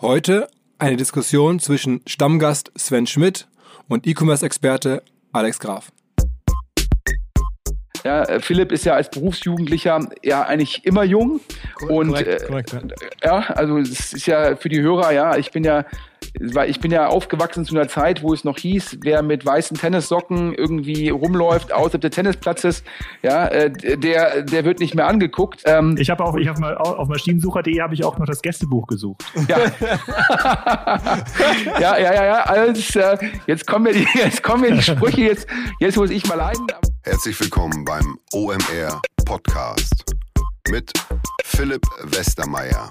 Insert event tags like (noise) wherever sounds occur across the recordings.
Heute eine Diskussion zwischen Stammgast Sven Schmidt und E-Commerce-Experte Alex Graf. Ja, äh, Philipp ist ja als Berufsjugendlicher ja eigentlich immer jung. und korrekt, korrekt, ja. ja, also es ist ja für die Hörer, ja, ich bin ja weil ich bin ja aufgewachsen zu einer Zeit, wo es noch hieß, wer mit weißen Tennissocken irgendwie rumläuft außerhalb des Tennisplatzes, ja, äh, der der wird nicht mehr angeguckt. Ähm, ich habe auch, ich habe mal auf maschinensucher.de habe ich auch noch das Gästebuch gesucht. Ja, (laughs) ja, ja, ja, ja. Also, äh, jetzt kommen mir die, jetzt kommen mir die Sprüche, jetzt jetzt muss ich mal leiden. Herzlich willkommen beim OMR Podcast mit Philipp Westermeier.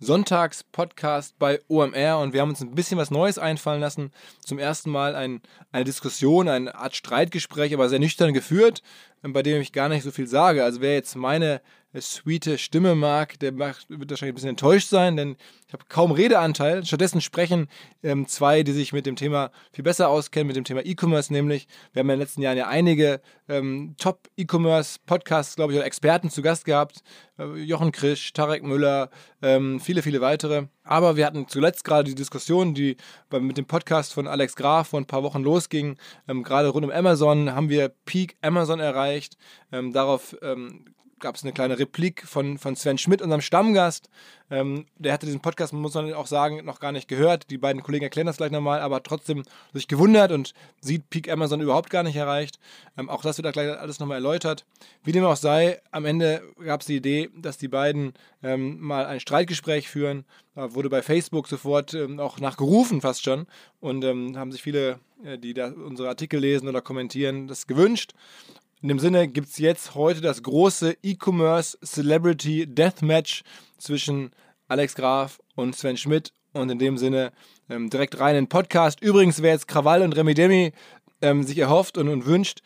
Sonntags-Podcast bei OMR und wir haben uns ein bisschen was Neues einfallen lassen. Zum ersten Mal ein, eine Diskussion, eine Art Streitgespräch, aber sehr nüchtern geführt, bei dem ich gar nicht so viel sage. Also wer jetzt meine sweete Stimme mag, der wird wahrscheinlich ein bisschen enttäuscht sein, denn ich habe kaum Redeanteil. Stattdessen sprechen ähm, zwei, die sich mit dem Thema viel besser auskennen, mit dem Thema E-Commerce nämlich. Wir haben in den letzten Jahren ja einige ähm, Top-E-Commerce-Podcasts, glaube ich, oder Experten zu Gast gehabt. Äh, Jochen Krisch, Tarek Müller, ähm, viele, viele weitere. Aber wir hatten zuletzt gerade die Diskussion, die mit dem Podcast von Alex Graf vor ein paar Wochen losging. Ähm, gerade rund um Amazon haben wir Peak Amazon erreicht. Ähm, darauf ähm, gab es eine kleine Replik von, von Sven Schmidt, unserem Stammgast. Ähm, der hatte diesen Podcast, muss man auch sagen, noch gar nicht gehört. Die beiden Kollegen erklären das gleich nochmal, aber trotzdem sich gewundert und sieht Peak Amazon überhaupt gar nicht erreicht. Ähm, auch das wird da gleich alles nochmal erläutert. Wie dem auch sei, am Ende gab es die Idee, dass die beiden ähm, mal ein Streitgespräch führen. Da wurde bei Facebook sofort ähm, auch nachgerufen, fast schon. Und ähm, haben sich viele, äh, die da unsere Artikel lesen oder kommentieren, das gewünscht. In dem Sinne gibt es jetzt heute das große E-Commerce Celebrity Deathmatch zwischen Alex Graf und Sven Schmidt. Und in dem Sinne ähm, direkt rein in den Podcast. Übrigens, wer jetzt Krawall und Remi Demi ähm, sich erhofft und, und wünscht,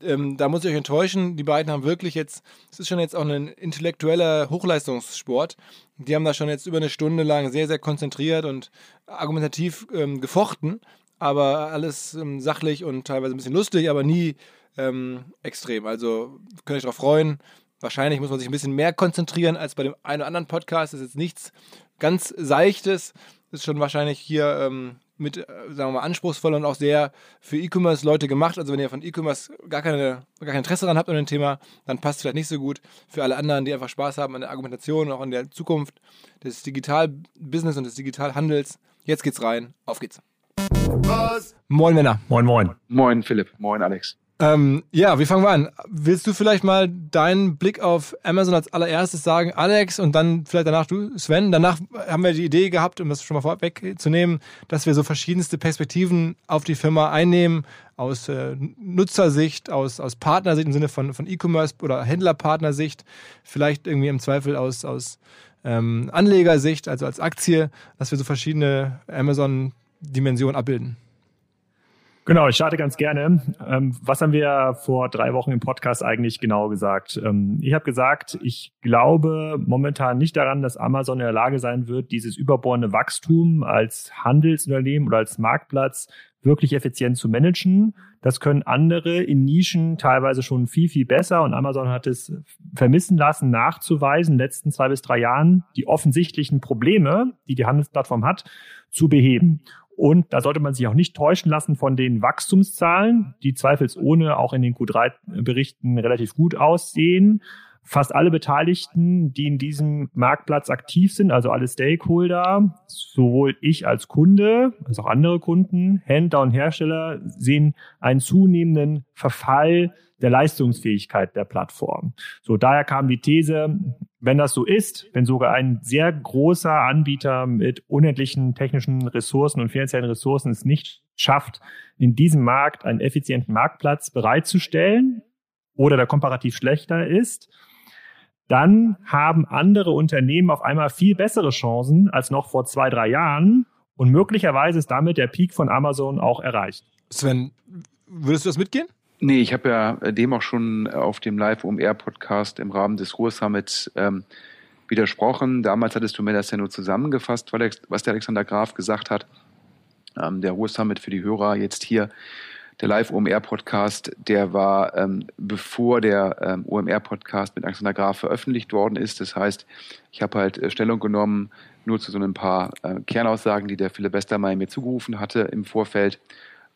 ähm, da muss ich euch enttäuschen. Die beiden haben wirklich jetzt, es ist schon jetzt auch ein intellektueller Hochleistungssport. Die haben da schon jetzt über eine Stunde lang sehr, sehr konzentriert und argumentativ ähm, gefochten. Aber alles ähm, sachlich und teilweise ein bisschen lustig, aber nie ähm, extrem. Also könnt ihr euch darauf freuen. Wahrscheinlich muss man sich ein bisschen mehr konzentrieren als bei dem einen oder anderen Podcast. Das ist jetzt nichts ganz Seichtes. Das ist schon wahrscheinlich hier ähm, mit, äh, sagen wir mal, anspruchsvoll und auch sehr für E-Commerce-Leute gemacht. Also wenn ihr von E-Commerce gar, keine, gar kein Interesse daran habt an dem Thema, dann passt es vielleicht nicht so gut. Für alle anderen, die einfach Spaß haben an der Argumentation und auch an der Zukunft des Digital-Business und des Digitalhandels. Jetzt geht's rein. Auf geht's. Was? Moin Männer. Moin, moin. Moin Philipp. Moin Alex. Ähm, ja, wie fangen wir an? Willst du vielleicht mal deinen Blick auf Amazon als allererstes sagen, Alex, und dann vielleicht danach du, Sven? Danach haben wir die Idee gehabt, um das schon mal vorwegzunehmen, dass wir so verschiedenste Perspektiven auf die Firma einnehmen, aus äh, Nutzersicht, aus, aus Partnersicht im Sinne von, von E-Commerce oder Händlerpartnersicht, vielleicht irgendwie im Zweifel aus, aus ähm, Anlegersicht, also als Aktie, dass wir so verschiedene Amazon-Dimensionen abbilden. Genau, ich starte ganz gerne. Ähm, was haben wir vor drei Wochen im Podcast eigentlich genau gesagt? Ähm, ich habe gesagt, ich glaube momentan nicht daran, dass Amazon in der Lage sein wird, dieses überbordene Wachstum als Handelsunternehmen oder als Marktplatz wirklich effizient zu managen. Das können andere in Nischen teilweise schon viel, viel besser. Und Amazon hat es vermissen lassen, nachzuweisen, in den letzten zwei bis drei Jahren die offensichtlichen Probleme, die die Handelsplattform hat, zu beheben. Und da sollte man sich auch nicht täuschen lassen von den Wachstumszahlen, die zweifelsohne auch in den Q3-Berichten relativ gut aussehen. Fast alle Beteiligten, die in diesem Marktplatz aktiv sind, also alle Stakeholder, sowohl ich als Kunde als auch andere Kunden, Händler und Hersteller, sehen einen zunehmenden Verfall der Leistungsfähigkeit der Plattform. So, daher kam die These, wenn das so ist, wenn sogar ein sehr großer Anbieter mit unendlichen technischen Ressourcen und finanziellen Ressourcen es nicht schafft, in diesem Markt einen effizienten Marktplatz bereitzustellen oder der komparativ schlechter ist, dann haben andere Unternehmen auf einmal viel bessere Chancen als noch vor zwei, drei Jahren und möglicherweise ist damit der Peak von Amazon auch erreicht. Sven, würdest du das mitgehen? Nee, ich habe ja dem auch schon auf dem Live-OMR-Podcast im Rahmen des Ruhr-Summits ähm, widersprochen. Damals hattest du mir das ja nur zusammengefasst, was der Alexander Graf gesagt hat. Ähm, der Ruhr-Summit für die Hörer jetzt hier, der Live-OMR-Podcast, der war ähm, bevor der ähm, OMR-Podcast mit Alexander Graf veröffentlicht worden ist. Das heißt, ich habe halt äh, Stellung genommen nur zu so ein paar äh, Kernaussagen, die der Philipp Westermeier mir zugerufen hatte im Vorfeld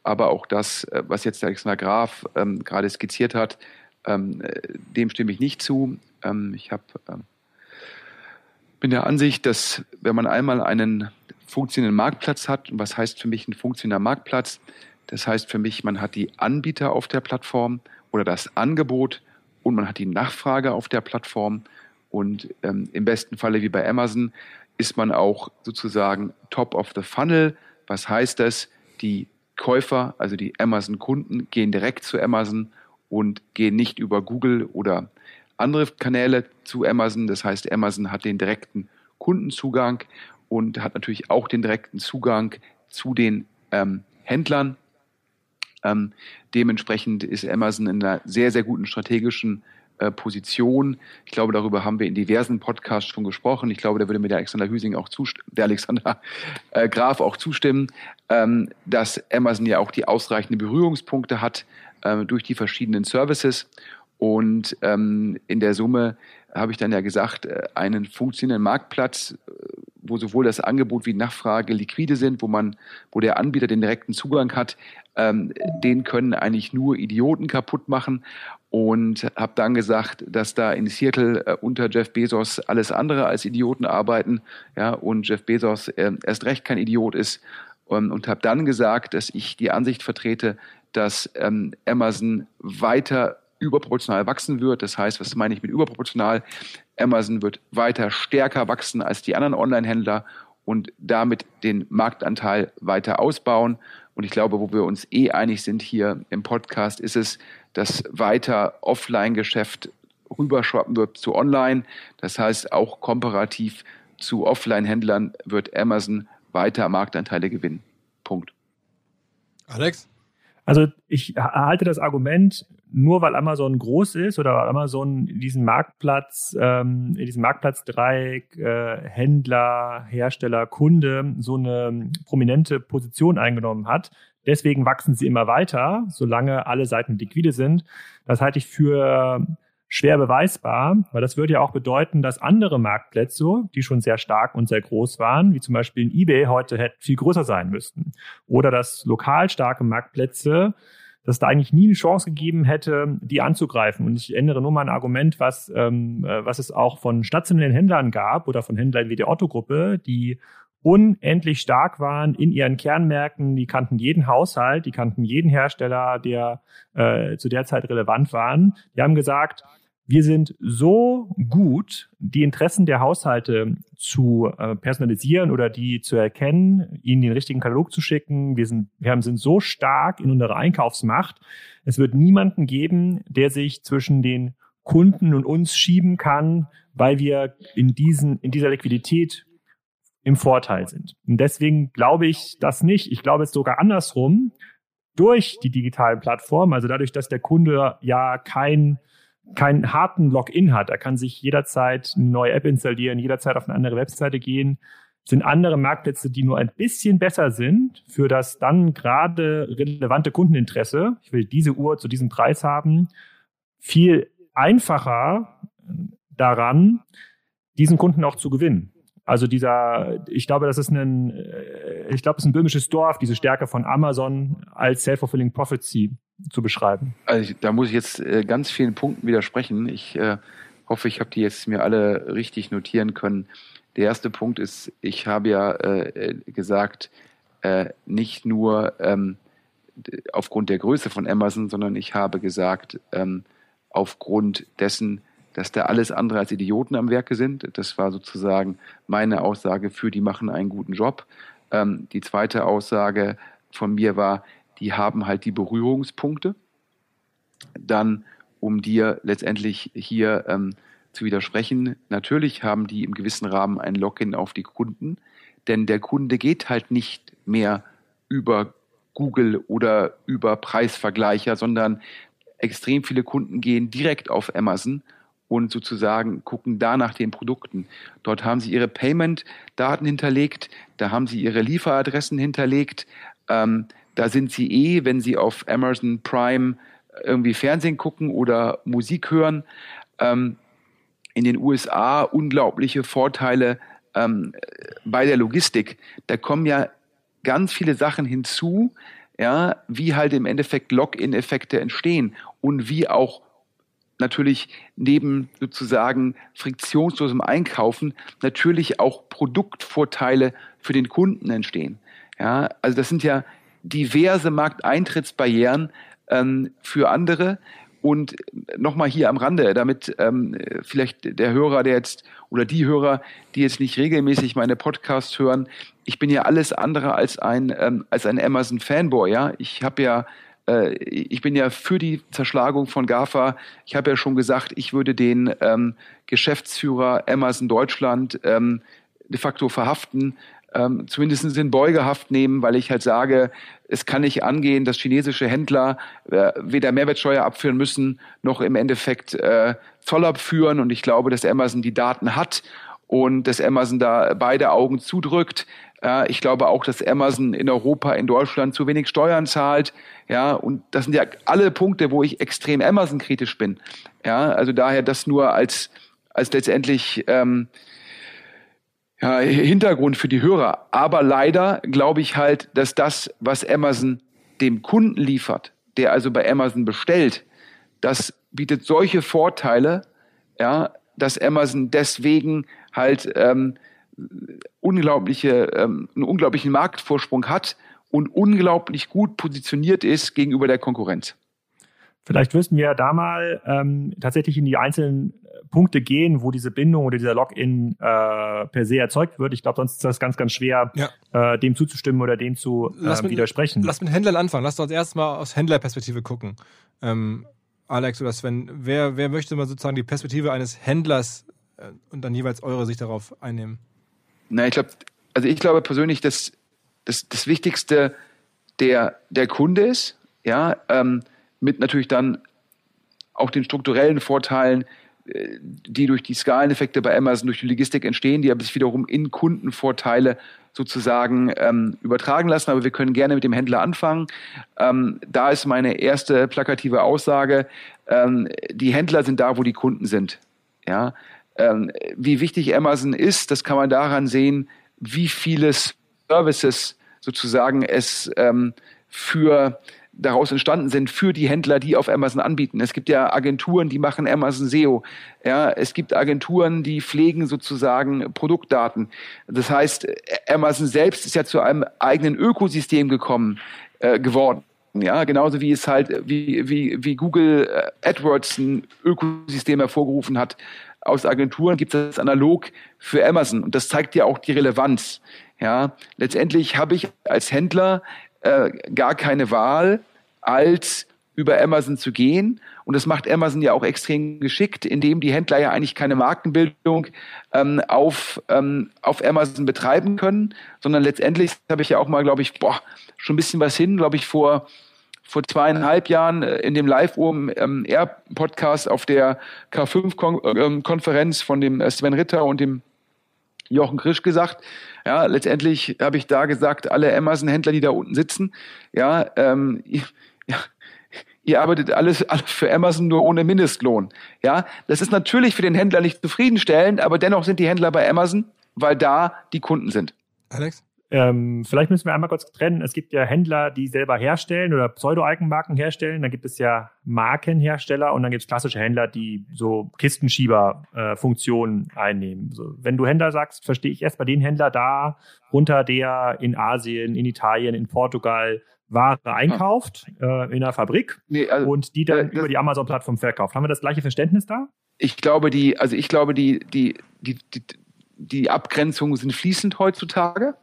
aber auch das, äh, was jetzt der Alexander Graf ähm, gerade skizziert hat, ähm, äh, dem stimme ich nicht zu. Ähm, ich hab, ähm, bin der Ansicht, dass wenn man einmal einen funktionierenden Marktplatz hat, und was heißt für mich ein funktionierender Marktplatz? Das heißt für mich, man hat die Anbieter auf der Plattform oder das Angebot und man hat die Nachfrage auf der Plattform. Und ähm, im besten Falle wie bei Amazon ist man auch sozusagen top of the funnel. Was heißt das? Die Käufer, also die Amazon-Kunden, gehen direkt zu Amazon und gehen nicht über Google oder andere Kanäle zu Amazon. Das heißt, Amazon hat den direkten Kundenzugang und hat natürlich auch den direkten Zugang zu den ähm, Händlern. Ähm, dementsprechend ist Amazon in einer sehr, sehr guten strategischen äh, Position. Ich glaube, darüber haben wir in diversen Podcasts schon gesprochen. Ich glaube, da würde mir der Alexander Hüsing auch zustimmen, der Alexander (laughs) äh, Graf auch zustimmen, ähm, dass Amazon ja auch die ausreichenden Berührungspunkte hat äh, durch die verschiedenen Services. Und ähm, in der Summe habe ich dann ja gesagt, äh, einen funktionierenden Marktplatz, äh, wo sowohl das Angebot wie die Nachfrage liquide sind, wo man, wo der Anbieter den direkten Zugang hat, ähm, den können eigentlich nur Idioten kaputt machen und habe dann gesagt, dass da in Seattle äh, unter Jeff Bezos alles andere als Idioten arbeiten, ja, und Jeff Bezos äh, erst recht kein Idiot ist ähm, und habe dann gesagt, dass ich die Ansicht vertrete, dass ähm, Amazon weiter überproportional wachsen wird. Das heißt, was meine ich mit überproportional? Amazon wird weiter stärker wachsen als die anderen Online-Händler und damit den Marktanteil weiter ausbauen. Und ich glaube, wo wir uns eh einig sind hier im Podcast, ist es, dass weiter Offline-Geschäft rüberschwappen wird zu Online. Das heißt, auch komparativ zu Offline-Händlern wird Amazon weiter Marktanteile gewinnen. Punkt. Alex? Also ich halte das Argument, nur weil Amazon groß ist oder weil Amazon diesen Marktplatz, ähm, in diesem Marktplatzdreieck äh, Händler, Hersteller, Kunde so eine prominente Position eingenommen hat. Deswegen wachsen sie immer weiter, solange alle Seiten liquide sind. Das halte ich für schwer beweisbar, weil das würde ja auch bedeuten, dass andere Marktplätze, die schon sehr stark und sehr groß waren, wie zum Beispiel in eBay, heute hätten viel größer sein müssten. Oder dass lokal starke Marktplätze, dass da eigentlich nie eine Chance gegeben hätte, die anzugreifen. Und ich ändere nur mal ein Argument, was, ähm, äh, was es auch von stationären Händlern gab oder von Händlern wie der Otto-Gruppe, die unendlich stark waren in ihren Kernmärkten. Die kannten jeden Haushalt, die kannten jeden Hersteller, der äh, zu der Zeit relevant waren. Die haben gesagt, wir sind so gut, die Interessen der Haushalte zu äh, personalisieren oder die zu erkennen, ihnen den richtigen Katalog zu schicken. Wir sind, wir haben, sind so stark in unserer Einkaufsmacht. Es wird niemanden geben, der sich zwischen den Kunden und uns schieben kann, weil wir in diesen, in dieser Liquidität im Vorteil sind. Und deswegen glaube ich das nicht. Ich glaube es sogar andersrum. durch die digitalen Plattformen, also dadurch, dass der Kunde ja kein keinen harten Login hat. Er kann sich jederzeit eine neue App installieren, jederzeit auf eine andere Webseite gehen. Sind andere Marktplätze, die nur ein bisschen besser sind für das dann gerade relevante Kundeninteresse. Ich will diese Uhr zu diesem Preis haben. Viel einfacher daran, diesen Kunden auch zu gewinnen. Also dieser, ich glaube, das ist ein, äh, ich glaube, es ist ein böhmisches Dorf, diese Stärke von Amazon als self-fulfilling prophecy zu beschreiben. Also da muss ich jetzt äh, ganz vielen Punkten widersprechen. Ich äh, hoffe, ich habe die jetzt mir alle richtig notieren können. Der erste Punkt ist, ich habe ja äh, gesagt, äh, nicht nur ähm, aufgrund der Größe von Amazon, sondern ich habe gesagt, ähm, aufgrund dessen, dass da alles andere als Idioten am Werke sind. Das war sozusagen meine Aussage für, die machen einen guten Job. Ähm, die zweite Aussage von mir war, die haben halt die Berührungspunkte. Dann, um dir letztendlich hier ähm, zu widersprechen, natürlich haben die im gewissen Rahmen ein Login auf die Kunden, denn der Kunde geht halt nicht mehr über Google oder über Preisvergleicher, sondern extrem viele Kunden gehen direkt auf Amazon und sozusagen gucken da nach den Produkten. Dort haben sie ihre Payment-Daten hinterlegt, da haben sie ihre Lieferadressen hinterlegt, ähm, da sind sie eh, wenn sie auf Amazon Prime irgendwie Fernsehen gucken oder Musik hören. Ähm, in den USA unglaubliche Vorteile ähm, bei der Logistik. Da kommen ja ganz viele Sachen hinzu, ja, wie halt im Endeffekt Login-Effekte entstehen und wie auch natürlich neben sozusagen friktionslosem Einkaufen natürlich auch Produktvorteile für den Kunden entstehen. Ja, also das sind ja diverse Markteintrittsbarrieren ähm, für andere. Und nochmal hier am Rande, damit ähm, vielleicht der Hörer, der jetzt oder die Hörer, die jetzt nicht regelmäßig meine Podcasts hören, ich bin ja alles andere als ein ähm, als ein Amazon Fanboy. Ja, ich habe ja äh, ich bin ja für die Zerschlagung von GAFA. Ich habe ja schon gesagt, ich würde den ähm, Geschäftsführer Amazon Deutschland ähm, de facto verhaften, ähm, zumindest in Beugehaft nehmen, weil ich halt sage, es kann nicht angehen, dass chinesische Händler äh, weder Mehrwertsteuer abführen müssen, noch im Endeffekt äh, Zoll abführen. Und ich glaube, dass Amazon die Daten hat und dass Amazon da beide Augen zudrückt. Ja, ich glaube auch, dass Amazon in Europa, in Deutschland zu wenig Steuern zahlt. Ja, und das sind ja alle Punkte, wo ich extrem Amazon-kritisch bin. Ja, also daher das nur als, als letztendlich ähm, ja, Hintergrund für die Hörer. Aber leider glaube ich halt, dass das, was Amazon dem Kunden liefert, der also bei Amazon bestellt, das bietet solche Vorteile, ja, dass Amazon deswegen halt ähm, unglaubliche, ähm, einen unglaublichen Marktvorsprung hat und unglaublich gut positioniert ist gegenüber der Konkurrenz. Vielleicht müssten wir da mal ähm, tatsächlich in die einzelnen äh, Punkte gehen, wo diese Bindung oder dieser Login äh, per se erzeugt wird. Ich glaube, sonst ist das ganz, ganz schwer, ja. äh, dem zuzustimmen oder dem zu äh, mit, widersprechen. Lass mit Händlern anfangen. Lass uns erstmal aus Händlerperspektive gucken. Ähm, Alex oder Sven, wer, wer möchte mal sozusagen die Perspektive eines Händlers äh, und dann jeweils eure Sicht darauf einnehmen? Na, ich glaube, also ich glaube persönlich, dass das, das Wichtigste der, der Kunde ist, ja, ähm, mit natürlich dann auch den strukturellen Vorteilen, äh, die durch die Skaleneffekte bei Amazon, durch die Logistik entstehen, die aber sich wiederum in Kundenvorteile sozusagen ähm, übertragen lassen. Aber wir können gerne mit dem Händler anfangen. Ähm, da ist meine erste plakative Aussage, ähm, die Händler sind da, wo die Kunden sind. Ja, ähm, wie wichtig Amazon ist, das kann man daran sehen, wie viele Services sozusagen es ähm, für daraus entstanden sind für die Händler, die auf Amazon anbieten. Es gibt ja Agenturen, die machen Amazon SEO. Ja, es gibt Agenturen, die pflegen sozusagen Produktdaten. Das heißt, Amazon selbst ist ja zu einem eigenen Ökosystem gekommen, äh, geworden. Ja, genauso wie es halt, wie, wie, wie Google äh, AdWords ein Ökosystem hervorgerufen hat. Aus Agenturen gibt es das analog für Amazon. Und das zeigt ja auch die Relevanz. Ja, letztendlich habe ich als Händler äh, gar keine Wahl, als über Amazon zu gehen. Und das macht Amazon ja auch extrem geschickt, indem die Händler ja eigentlich keine Markenbildung ähm, auf, ähm, auf Amazon betreiben können, sondern letztendlich habe ich ja auch mal, glaube ich, boah, schon ein bisschen was hin, glaube ich, vor vor zweieinhalb Jahren äh, in dem Live-OM-Air-Podcast ähm, auf der K5-Konferenz ähm, von dem äh, Sven Ritter und dem Jochen Krisch gesagt. Ja, letztendlich habe ich da gesagt, alle Amazon-Händler, die da unten sitzen, ja, ähm, ihr arbeitet alles, (laughs) alles für Amazon nur ohne Mindestlohn. Ja, das ist natürlich für den Händler nicht zufriedenstellend, aber dennoch sind die Händler bei Amazon, weil da die Kunden sind. Alex? Ähm, vielleicht müssen wir einmal kurz trennen. Es gibt ja Händler, die selber herstellen oder Pseudo-Eigenmarken herstellen. Dann gibt es ja Markenhersteller und dann gibt es klassische Händler, die so Kistenschieber-Funktionen äh, einnehmen. So, wenn du Händler sagst, verstehe ich erst bei den Händler da runter, der in Asien, in Italien, in Portugal Ware einkauft äh, in der Fabrik nee, also, und die dann äh, über die Amazon-Plattform verkauft. Haben wir das gleiche Verständnis da? Ich glaube, die, also ich glaube, die, die, die, die, die Abgrenzungen sind fließend heutzutage.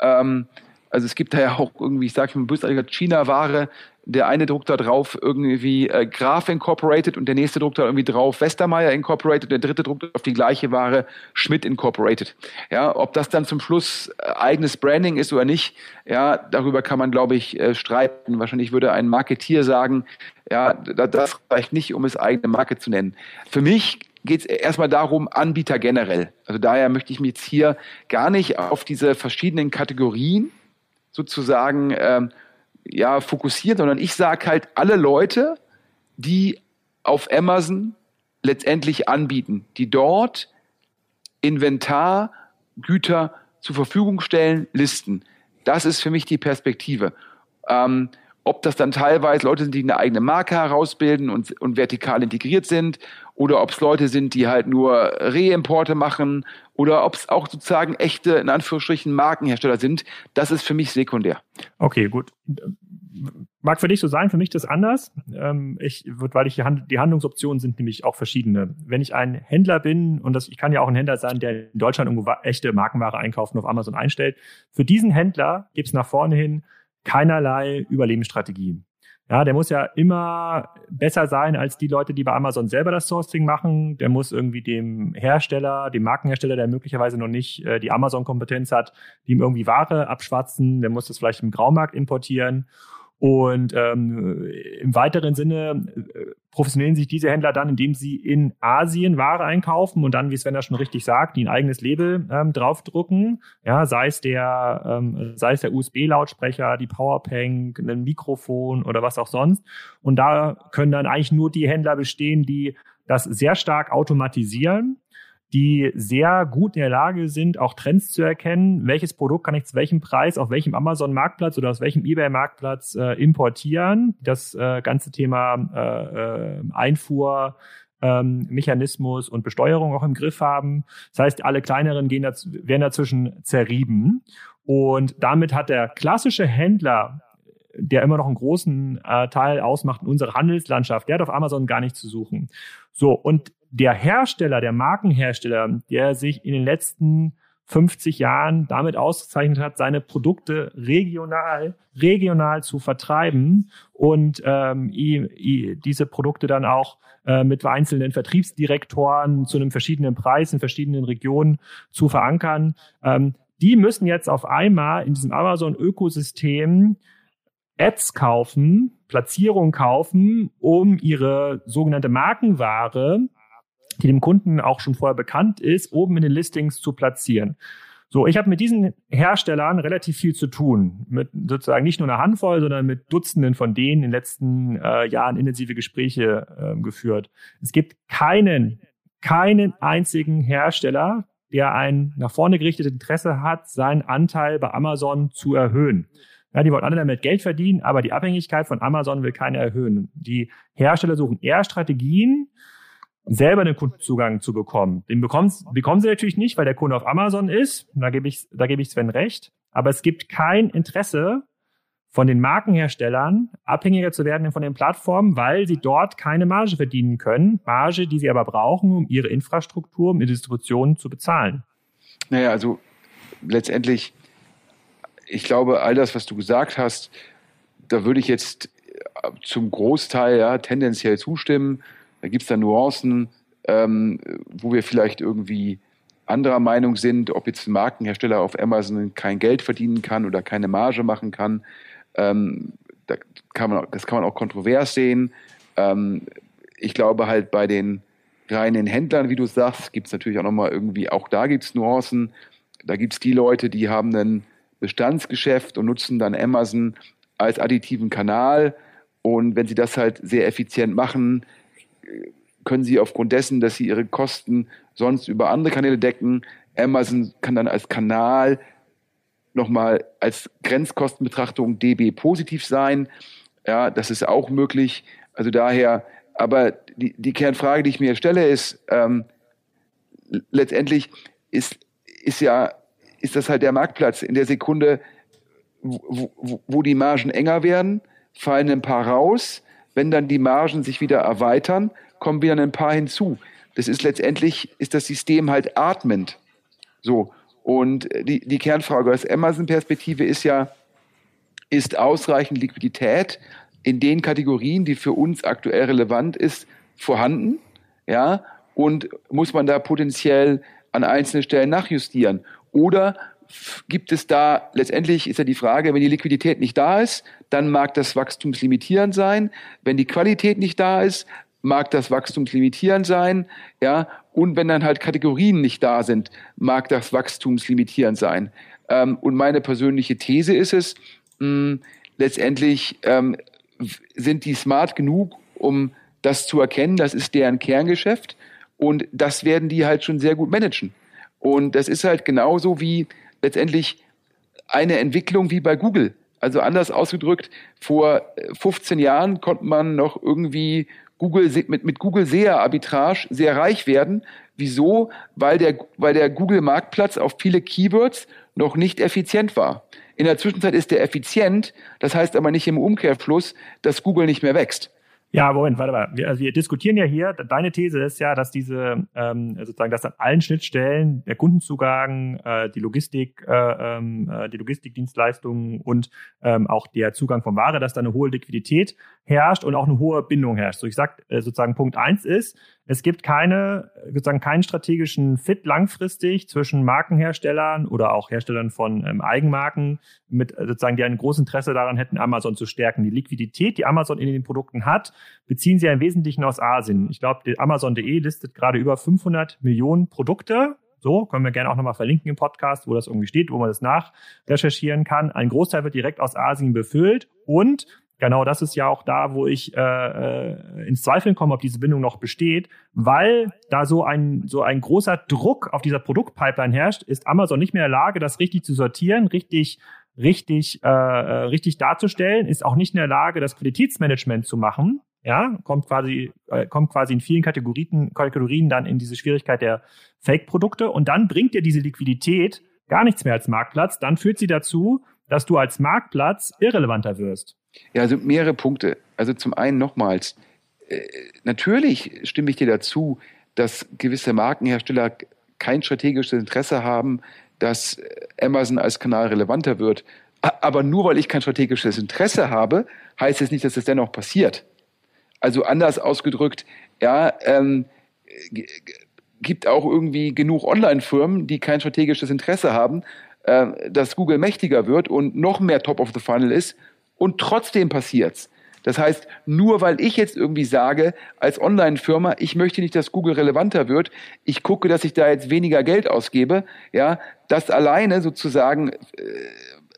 Ähm, also es gibt da ja auch irgendwie, ich sage mal, bösartiger China-Ware. Der eine druckt da drauf irgendwie äh, Graf Incorporated und der nächste druckt da irgendwie drauf Westermeier Incorporated, der dritte druckt auf die gleiche Ware Schmidt Incorporated. Ja, ob das dann zum Schluss äh, eigenes Branding ist oder nicht, ja, darüber kann man, glaube ich, äh, streiten. Wahrscheinlich würde ein Marketier sagen, ja, das reicht nicht, um es eigene Marke zu nennen. Für mich geht es erstmal darum, Anbieter generell. Also daher möchte ich mich jetzt hier gar nicht auf diese verschiedenen Kategorien sozusagen ähm, ja, fokussieren, sondern ich sage halt alle Leute, die auf Amazon letztendlich anbieten, die dort Inventar, Güter zur Verfügung stellen, listen. Das ist für mich die Perspektive. Ähm, ob das dann teilweise Leute sind, die eine eigene Marke herausbilden und, und vertikal integriert sind oder ob es Leute sind, die halt nur Reimporte machen oder ob es auch sozusagen echte, in Anführungsstrichen, Markenhersteller sind, das ist für mich sekundär. Okay, gut. Mag für dich so sein, für mich das anders. Ähm, ich, weil ich die, Hand, die Handlungsoptionen sind nämlich auch verschiedene. Wenn ich ein Händler bin, und das, ich kann ja auch ein Händler sein, der in Deutschland irgendwo echte Markenware einkauft und auf Amazon einstellt, für diesen Händler gibt es nach vorne hin keinerlei Überlebensstrategie. Ja, der muss ja immer besser sein als die Leute, die bei Amazon selber das Sourcing machen. Der muss irgendwie dem Hersteller, dem Markenhersteller, der möglicherweise noch nicht äh, die Amazon-Kompetenz hat, ihm irgendwie Ware abschwatzen. Der muss das vielleicht im Graumarkt importieren. Und ähm, im weiteren Sinne äh, professionellen sich diese Händler dann, indem sie in Asien Ware einkaufen und dann, wie Sven das schon richtig sagt, die ein eigenes Label ähm, draufdrucken. Ja, sei es der, ähm, sei es der USB-Lautsprecher, die Powerbank, ein Mikrofon oder was auch sonst. Und da können dann eigentlich nur die Händler bestehen, die das sehr stark automatisieren die sehr gut in der Lage sind, auch Trends zu erkennen, welches Produkt kann ich zu welchem Preis auf welchem Amazon-Marktplatz oder aus welchem eBay-Marktplatz äh, importieren. Das äh, ganze Thema äh, äh, Einfuhr, ähm, Mechanismus und Besteuerung auch im Griff haben. Das heißt, alle kleineren gehen daz werden dazwischen zerrieben. Und damit hat der klassische Händler der immer noch einen großen äh, Teil ausmacht in unserer Handelslandschaft, der hat auf Amazon gar nicht zu suchen. So, und der Hersteller, der Markenhersteller, der sich in den letzten 50 Jahren damit ausgezeichnet hat, seine Produkte regional, regional zu vertreiben und ähm, diese Produkte dann auch äh, mit einzelnen Vertriebsdirektoren zu einem verschiedenen Preis in verschiedenen Regionen zu verankern. Ähm, die müssen jetzt auf einmal in diesem Amazon-Ökosystem Ads kaufen, Platzierung kaufen, um ihre sogenannte Markenware die dem Kunden auch schon vorher bekannt ist, oben in den Listings zu platzieren. So, ich habe mit diesen Herstellern relativ viel zu tun. Mit sozusagen nicht nur einer Handvoll, sondern mit Dutzenden von denen in den letzten äh, Jahren intensive Gespräche äh, geführt. Es gibt keinen, keinen einzigen Hersteller, der ein nach vorne gerichtetes Interesse hat, seinen Anteil bei Amazon zu erhöhen. Ja, die wollen alle damit Geld verdienen, aber die Abhängigkeit von Amazon will keiner erhöhen. Die Hersteller suchen eher Strategien, selber den Kundenzugang zu bekommen. Den bekommen, bekommen sie natürlich nicht, weil der Kunde auf Amazon ist. Da gebe ich, da gebe ich Sven recht. Aber es gibt kein Interesse von den Markenherstellern, abhängiger zu werden von den Plattformen, weil sie dort keine Marge verdienen können. Marge, die sie aber brauchen, um ihre Infrastruktur, um ihre Distribution zu bezahlen. Naja, also letztendlich, ich glaube, all das, was du gesagt hast, da würde ich jetzt zum Großteil ja tendenziell zustimmen. Da gibt es dann Nuancen, ähm, wo wir vielleicht irgendwie anderer Meinung sind, ob jetzt ein Markenhersteller auf Amazon kein Geld verdienen kann oder keine Marge machen kann. Ähm, da kann man, das kann man auch kontrovers sehen. Ähm, ich glaube halt bei den reinen Händlern, wie du sagst, gibt es natürlich auch nochmal irgendwie, auch da gibt es Nuancen. Da gibt es die Leute, die haben ein Bestandsgeschäft und nutzen dann Amazon als additiven Kanal. Und wenn sie das halt sehr effizient machen, können sie aufgrund dessen, dass sie ihre Kosten sonst über andere Kanäle decken, Amazon kann dann als Kanal nochmal als Grenzkostenbetrachtung DB positiv sein. Ja, das ist auch möglich. Also daher, aber die, die Kernfrage, die ich mir stelle, ist, ähm, letztendlich ist, ist ja, ist das halt der Marktplatz. In der Sekunde, wo, wo, wo die Margen enger werden, fallen ein paar raus. Wenn dann die Margen sich wieder erweitern, kommen wieder ein paar hinzu. Das ist letztendlich, ist das System halt atmend. So. Und die, die Kernfrage aus Amazon-Perspektive ist ja, ist ausreichend Liquidität in den Kategorien, die für uns aktuell relevant ist, vorhanden? Ja, und muss man da potenziell an einzelnen Stellen nachjustieren? Oder gibt es da, letztendlich ist ja die Frage, wenn die Liquidität nicht da ist, dann mag das wachstumslimitierend sein. Wenn die Qualität nicht da ist, mag das wachstumslimitierend sein. Ja, und wenn dann halt Kategorien nicht da sind, mag das wachstumslimitierend sein. Ähm, und meine persönliche These ist es, mh, letztendlich ähm, sind die smart genug, um das zu erkennen, das ist deren Kerngeschäft. Und das werden die halt schon sehr gut managen. Und das ist halt genauso wie letztendlich eine Entwicklung wie bei Google. Also anders ausgedrückt, vor 15 Jahren konnte man noch irgendwie Google, mit, mit Google SEA Arbitrage sehr reich werden. Wieso? Weil der, weil der Google Marktplatz auf viele Keywords noch nicht effizient war. In der Zwischenzeit ist der effizient, das heißt aber nicht im Umkehrfluss, dass Google nicht mehr wächst. Ja, Moment, warte mal. Wir, also wir diskutieren ja hier, deine These ist ja, dass diese ähm, sozusagen, dass an allen Schnittstellen der Kundenzugang, äh, die Logistik, äh, ähm, äh, die Logistikdienstleistungen und ähm, auch der Zugang von Ware, dass da eine hohe Liquidität herrscht und auch eine hohe Bindung herrscht. So ich sag äh, sozusagen Punkt eins ist, es gibt keine, sozusagen keinen strategischen Fit langfristig zwischen Markenherstellern oder auch Herstellern von ähm, Eigenmarken mit äh, sozusagen, die ein großes Interesse daran hätten, Amazon zu stärken. Die Liquidität, die Amazon in den Produkten hat, beziehen sie ja im Wesentlichen aus Asien. Ich glaube, Amazon.de listet gerade über 500 Millionen Produkte. So, können wir gerne auch nochmal verlinken im Podcast, wo das irgendwie steht, wo man das nachrecherchieren kann. Ein Großteil wird direkt aus Asien befüllt und genau das ist ja auch da, wo ich äh, äh, ins Zweifeln komme, ob diese Bindung noch besteht, weil da so ein, so ein großer Druck auf dieser Produktpipeline herrscht, ist Amazon nicht mehr in der Lage, das richtig zu sortieren, richtig richtig äh, äh richtig darzustellen, ist auch nicht in der Lage, das Qualitätsmanagement zu machen. Ja, kommt quasi äh, kommt quasi in vielen Kategorien Kategorien dann in diese Schwierigkeit der Fake-Produkte und dann bringt dir diese Liquidität gar nichts mehr als Marktplatz. Dann führt sie dazu, dass du als Marktplatz irrelevanter wirst. Ja, also mehrere Punkte. Also zum einen nochmals, äh, natürlich stimme ich dir dazu, dass gewisse Markenhersteller kein strategisches Interesse haben, dass Amazon als Kanal relevanter wird. Aber nur weil ich kein strategisches Interesse habe, heißt es das nicht, dass es dennoch passiert. Also anders ausgedrückt, ja, ähm, gibt auch irgendwie genug Online-Firmen, die kein strategisches Interesse haben, äh, dass Google mächtiger wird und noch mehr Top of the Funnel ist und trotzdem passiert's. Das heißt, nur weil ich jetzt irgendwie sage, als Online-Firma, ich möchte nicht, dass Google relevanter wird, ich gucke, dass ich da jetzt weniger Geld ausgebe, ja, das alleine sozusagen äh,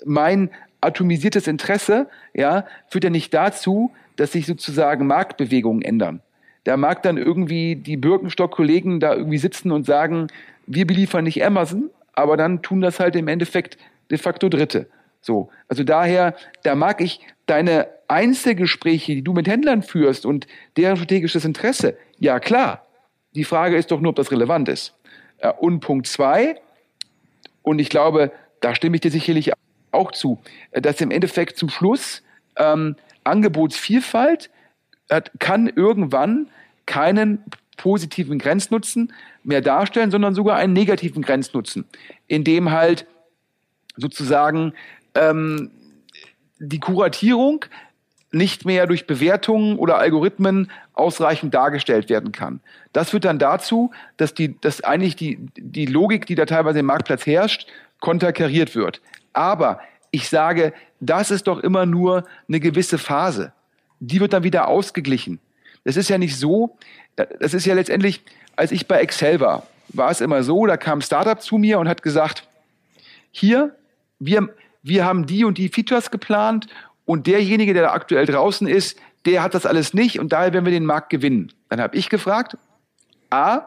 mein atomisiertes Interesse, ja, führt ja nicht dazu, dass sich sozusagen Marktbewegungen ändern. Da mag dann irgendwie die Birkenstock-Kollegen da irgendwie sitzen und sagen, wir beliefern nicht Amazon, aber dann tun das halt im Endeffekt de facto Dritte. So, also daher, da mag ich deine Einzelgespräche, die du mit Händlern führst und deren strategisches Interesse. Ja, klar. Die Frage ist doch nur, ob das relevant ist. Und Punkt zwei, und ich glaube, da stimme ich dir sicherlich auch zu, dass im Endeffekt zum Schluss ähm, Angebotsvielfalt hat, kann irgendwann keinen positiven Grenznutzen mehr darstellen, sondern sogar einen negativen Grenznutzen, indem halt sozusagen ähm, die Kuratierung nicht mehr durch Bewertungen oder Algorithmen ausreichend dargestellt werden kann. Das führt dann dazu, dass, die, dass eigentlich die, die Logik, die da teilweise im Marktplatz herrscht, konterkariert wird. Aber Ich sage, das ist doch immer nur eine gewisse Phase. Die wird dann wieder ausgeglichen. Das ist ja nicht so, das ist ja letztendlich, als ich bei Excel war, war es immer so, da kam ein Startup zu mir und hat gesagt, hier, wir, wir haben die und die Features geplant und derjenige, der da aktuell draußen ist, der hat das alles nicht und daher werden wir den Markt gewinnen. Dann habe ich gefragt, A,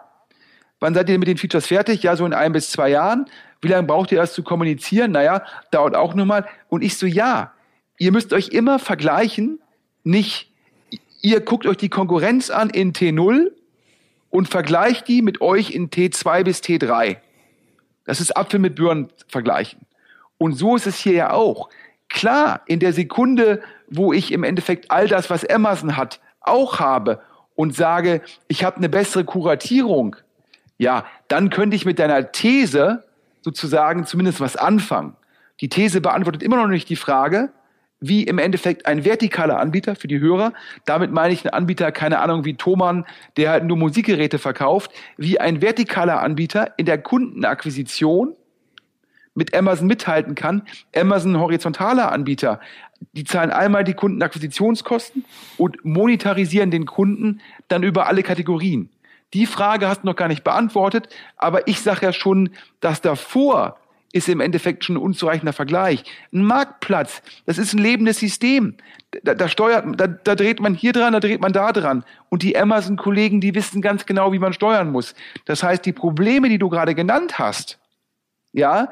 wann seid ihr mit den Features fertig? Ja, so in ein bis zwei Jahren. Wie lange braucht ihr das zu kommunizieren? Naja, dauert auch nochmal. Und ich so, ja, ihr müsst euch immer vergleichen, nicht, ihr guckt euch die Konkurrenz an in T0 und vergleicht die mit euch in T2 bis T3. Das ist Apfel mit Birnen vergleichen. Und so ist es hier ja auch. Klar, in der Sekunde, wo ich im Endeffekt all das, was Amazon hat, auch habe und sage, ich habe eine bessere Kuratierung, ja, dann könnte ich mit deiner These sozusagen zumindest was anfangen. Die These beantwortet immer noch nicht die Frage, wie im Endeffekt ein vertikaler Anbieter für die Hörer, damit meine ich einen Anbieter, keine Ahnung, wie Thomann, der halt nur Musikgeräte verkauft, wie ein vertikaler Anbieter in der Kundenakquisition mit Amazon mithalten kann. Amazon horizontaler Anbieter, die zahlen einmal die Kundenakquisitionskosten und monetarisieren den Kunden dann über alle Kategorien. Die Frage hast du noch gar nicht beantwortet, aber ich sage ja schon, dass davor ist im Endeffekt schon ein unzureichender Vergleich. Ein Marktplatz, das ist ein lebendes System. Da, da steuert, da, da dreht man hier dran, da dreht man da dran. Und die Amazon-Kollegen, die wissen ganz genau, wie man steuern muss. Das heißt, die Probleme, die du gerade genannt hast, ja,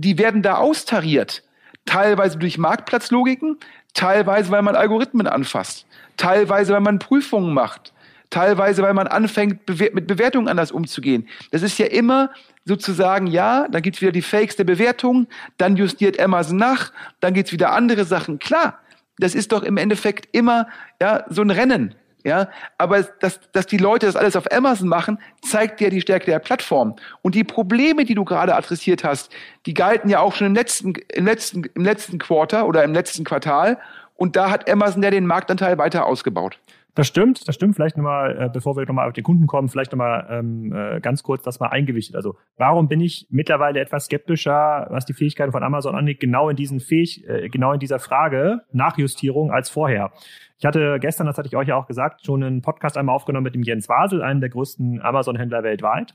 die werden da austariert. Teilweise durch Marktplatzlogiken, teilweise, weil man Algorithmen anfasst, teilweise, weil man Prüfungen macht, teilweise, weil man anfängt, mit Bewertungen anders umzugehen. Das ist ja immer sozusagen, ja, dann gibt's wieder die Fakes der Bewertung, dann justiert Amazon nach, dann gibt's wieder andere Sachen. Klar, das ist doch im Endeffekt immer ja, so ein Rennen. Ja, aber dass, dass die Leute das alles auf Amazon machen, zeigt ja die Stärke der Plattform. Und die Probleme, die du gerade adressiert hast, die galten ja auch schon im letzten, im letzten, im letzten Quarter oder im letzten Quartal. Und da hat Amazon ja den Marktanteil weiter ausgebaut. Das stimmt, das stimmt. Vielleicht nochmal, äh, bevor wir nochmal auf die Kunden kommen, vielleicht nochmal ähm, äh, ganz kurz das mal eingewichtet. Also warum bin ich mittlerweile etwas skeptischer, was die Fähigkeiten von Amazon angeht, genau in diesen Fähig, äh, genau in dieser Frage Nachjustierung als vorher? Ich hatte gestern, das hatte ich euch ja auch gesagt, schon einen Podcast einmal aufgenommen mit dem Jens Wasel, einem der größten Amazon-Händler weltweit.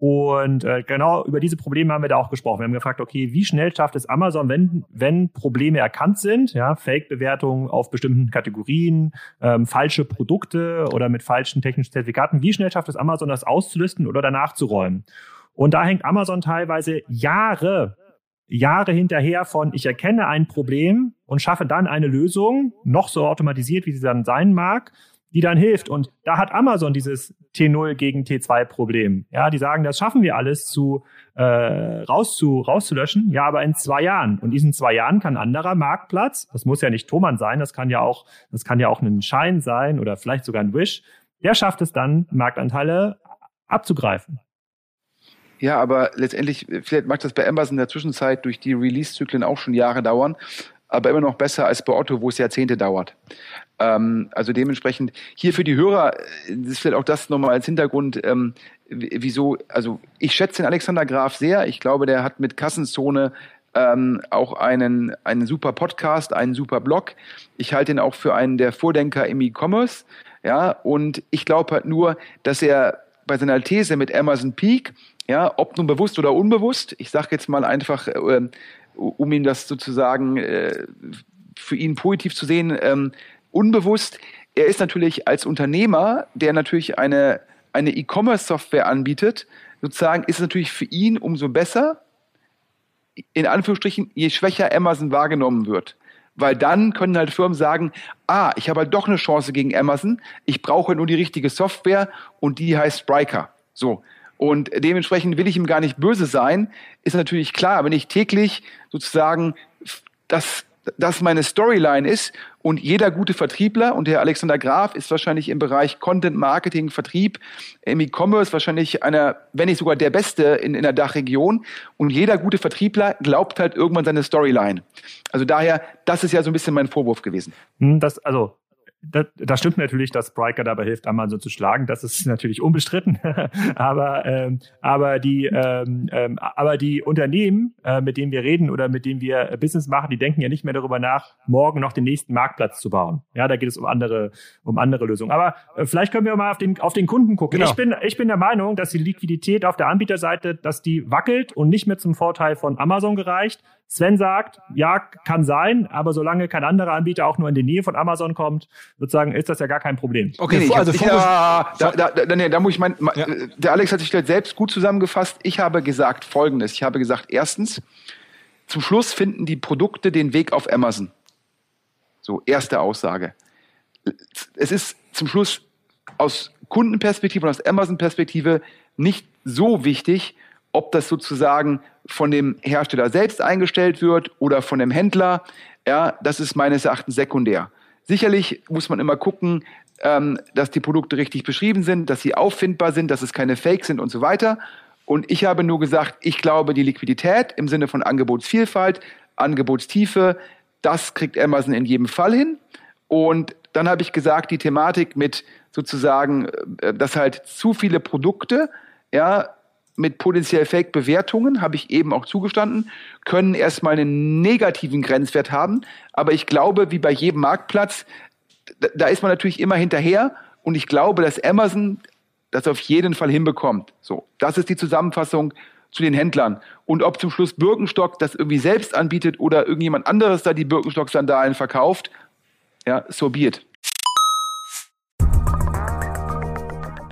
Und äh, genau über diese Probleme haben wir da auch gesprochen. Wir haben gefragt, okay, wie schnell schafft es Amazon, wenn, wenn Probleme erkannt sind, ja, Fake-Bewertungen auf bestimmten Kategorien, ähm, falsche Produkte oder mit falschen technischen Zertifikaten, wie schnell schafft es Amazon, das auszulisten oder danach zu räumen? Und da hängt Amazon teilweise Jahre Jahre hinterher von, ich erkenne ein Problem und schaffe dann eine Lösung, noch so automatisiert, wie sie dann sein mag, die dann hilft. Und da hat Amazon dieses T0 gegen T2 Problem. Ja, die sagen, das schaffen wir alles zu, äh, rauszu, rauszulöschen. Ja, aber in zwei Jahren. Und in diesen zwei Jahren kann ein anderer Marktplatz, das muss ja nicht Thomann sein, das kann ja auch, das kann ja auch ein Schein sein oder vielleicht sogar ein Wish, der schafft es dann, Marktanteile abzugreifen. Ja, aber letztendlich, vielleicht mag das bei Amazon in der Zwischenzeit durch die Release-Zyklen auch schon Jahre dauern, aber immer noch besser als bei Otto, wo es Jahrzehnte dauert. Ähm, also dementsprechend hier für die Hörer, das ist vielleicht auch das nochmal als Hintergrund, ähm, wieso, also ich schätze den Alexander Graf sehr. Ich glaube, der hat mit Kassenzone ähm, auch einen, einen super Podcast, einen super Blog. Ich halte ihn auch für einen der Vordenker im E-Commerce. Ja, und ich glaube halt nur, dass er bei seiner These mit Amazon Peak ja, ob nun bewusst oder unbewusst, ich sage jetzt mal einfach, äh, um ihn das sozusagen äh, für ihn positiv zu sehen, ähm, unbewusst, er ist natürlich als Unternehmer, der natürlich eine, eine E-Commerce-Software anbietet, sozusagen ist es natürlich für ihn umso besser, in Anführungsstrichen, je schwächer Amazon wahrgenommen wird. Weil dann können halt Firmen sagen, ah, ich habe halt doch eine Chance gegen Amazon, ich brauche nur die richtige Software und die heißt Spriker. So. Und dementsprechend will ich ihm gar nicht böse sein. Ist natürlich klar, wenn ich täglich sozusagen das das meine Storyline ist und jeder gute Vertriebler und der Alexander Graf ist wahrscheinlich im Bereich Content Marketing, Vertrieb, im E-Commerce wahrscheinlich einer, wenn nicht sogar der Beste in, in der Dachregion und jeder gute Vertriebler glaubt halt irgendwann seine Storyline. Also daher, das ist ja so ein bisschen mein Vorwurf gewesen. Hm, das, also das, das stimmt natürlich, dass Spriker dabei hilft, Amazon zu schlagen. Das ist natürlich unbestritten. (laughs) aber, ähm, aber, die, ähm, ähm, aber die Unternehmen, äh, mit denen wir reden oder mit denen wir Business machen, die denken ja nicht mehr darüber nach, morgen noch den nächsten Marktplatz zu bauen. Ja, da geht es um andere, um andere Lösungen. Aber äh, vielleicht können wir mal auf den, auf den Kunden gucken. Genau. Ich, bin, ich bin der Meinung, dass die Liquidität auf der Anbieterseite, dass die wackelt und nicht mehr zum Vorteil von Amazon gereicht. Sven sagt, ja, kann sein, aber solange kein anderer Anbieter auch nur in die Nähe von Amazon kommt, sozusagen ist das ja gar kein Problem. Okay, nee, also ich, ja, da, da, da, nee, da muss ich mein, ja. der Alex hat sich selbst gut zusammengefasst. Ich habe gesagt Folgendes. Ich habe gesagt, erstens, zum Schluss finden die Produkte den Weg auf Amazon. So, erste Aussage. Es ist zum Schluss aus Kundenperspektive und aus Amazon-Perspektive nicht so wichtig, ob das sozusagen von dem Hersteller selbst eingestellt wird oder von dem Händler, ja, das ist meines Erachtens sekundär. Sicherlich muss man immer gucken, ähm, dass die Produkte richtig beschrieben sind, dass sie auffindbar sind, dass es keine Fakes sind und so weiter. Und ich habe nur gesagt, ich glaube, die Liquidität im Sinne von Angebotsvielfalt, Angebotstiefe, das kriegt Amazon in jedem Fall hin. Und dann habe ich gesagt, die Thematik mit sozusagen, äh, dass halt zu viele Produkte, ja, mit potenziell Fake-Bewertungen, habe ich eben auch zugestanden, können erstmal einen negativen Grenzwert haben. Aber ich glaube, wie bei jedem Marktplatz, da ist man natürlich immer hinterher. Und ich glaube, dass Amazon das auf jeden Fall hinbekommt. So, das ist die Zusammenfassung zu den Händlern. Und ob zum Schluss Birkenstock das irgendwie selbst anbietet oder irgendjemand anderes da die Birkenstock-Sandalen verkauft, ja, so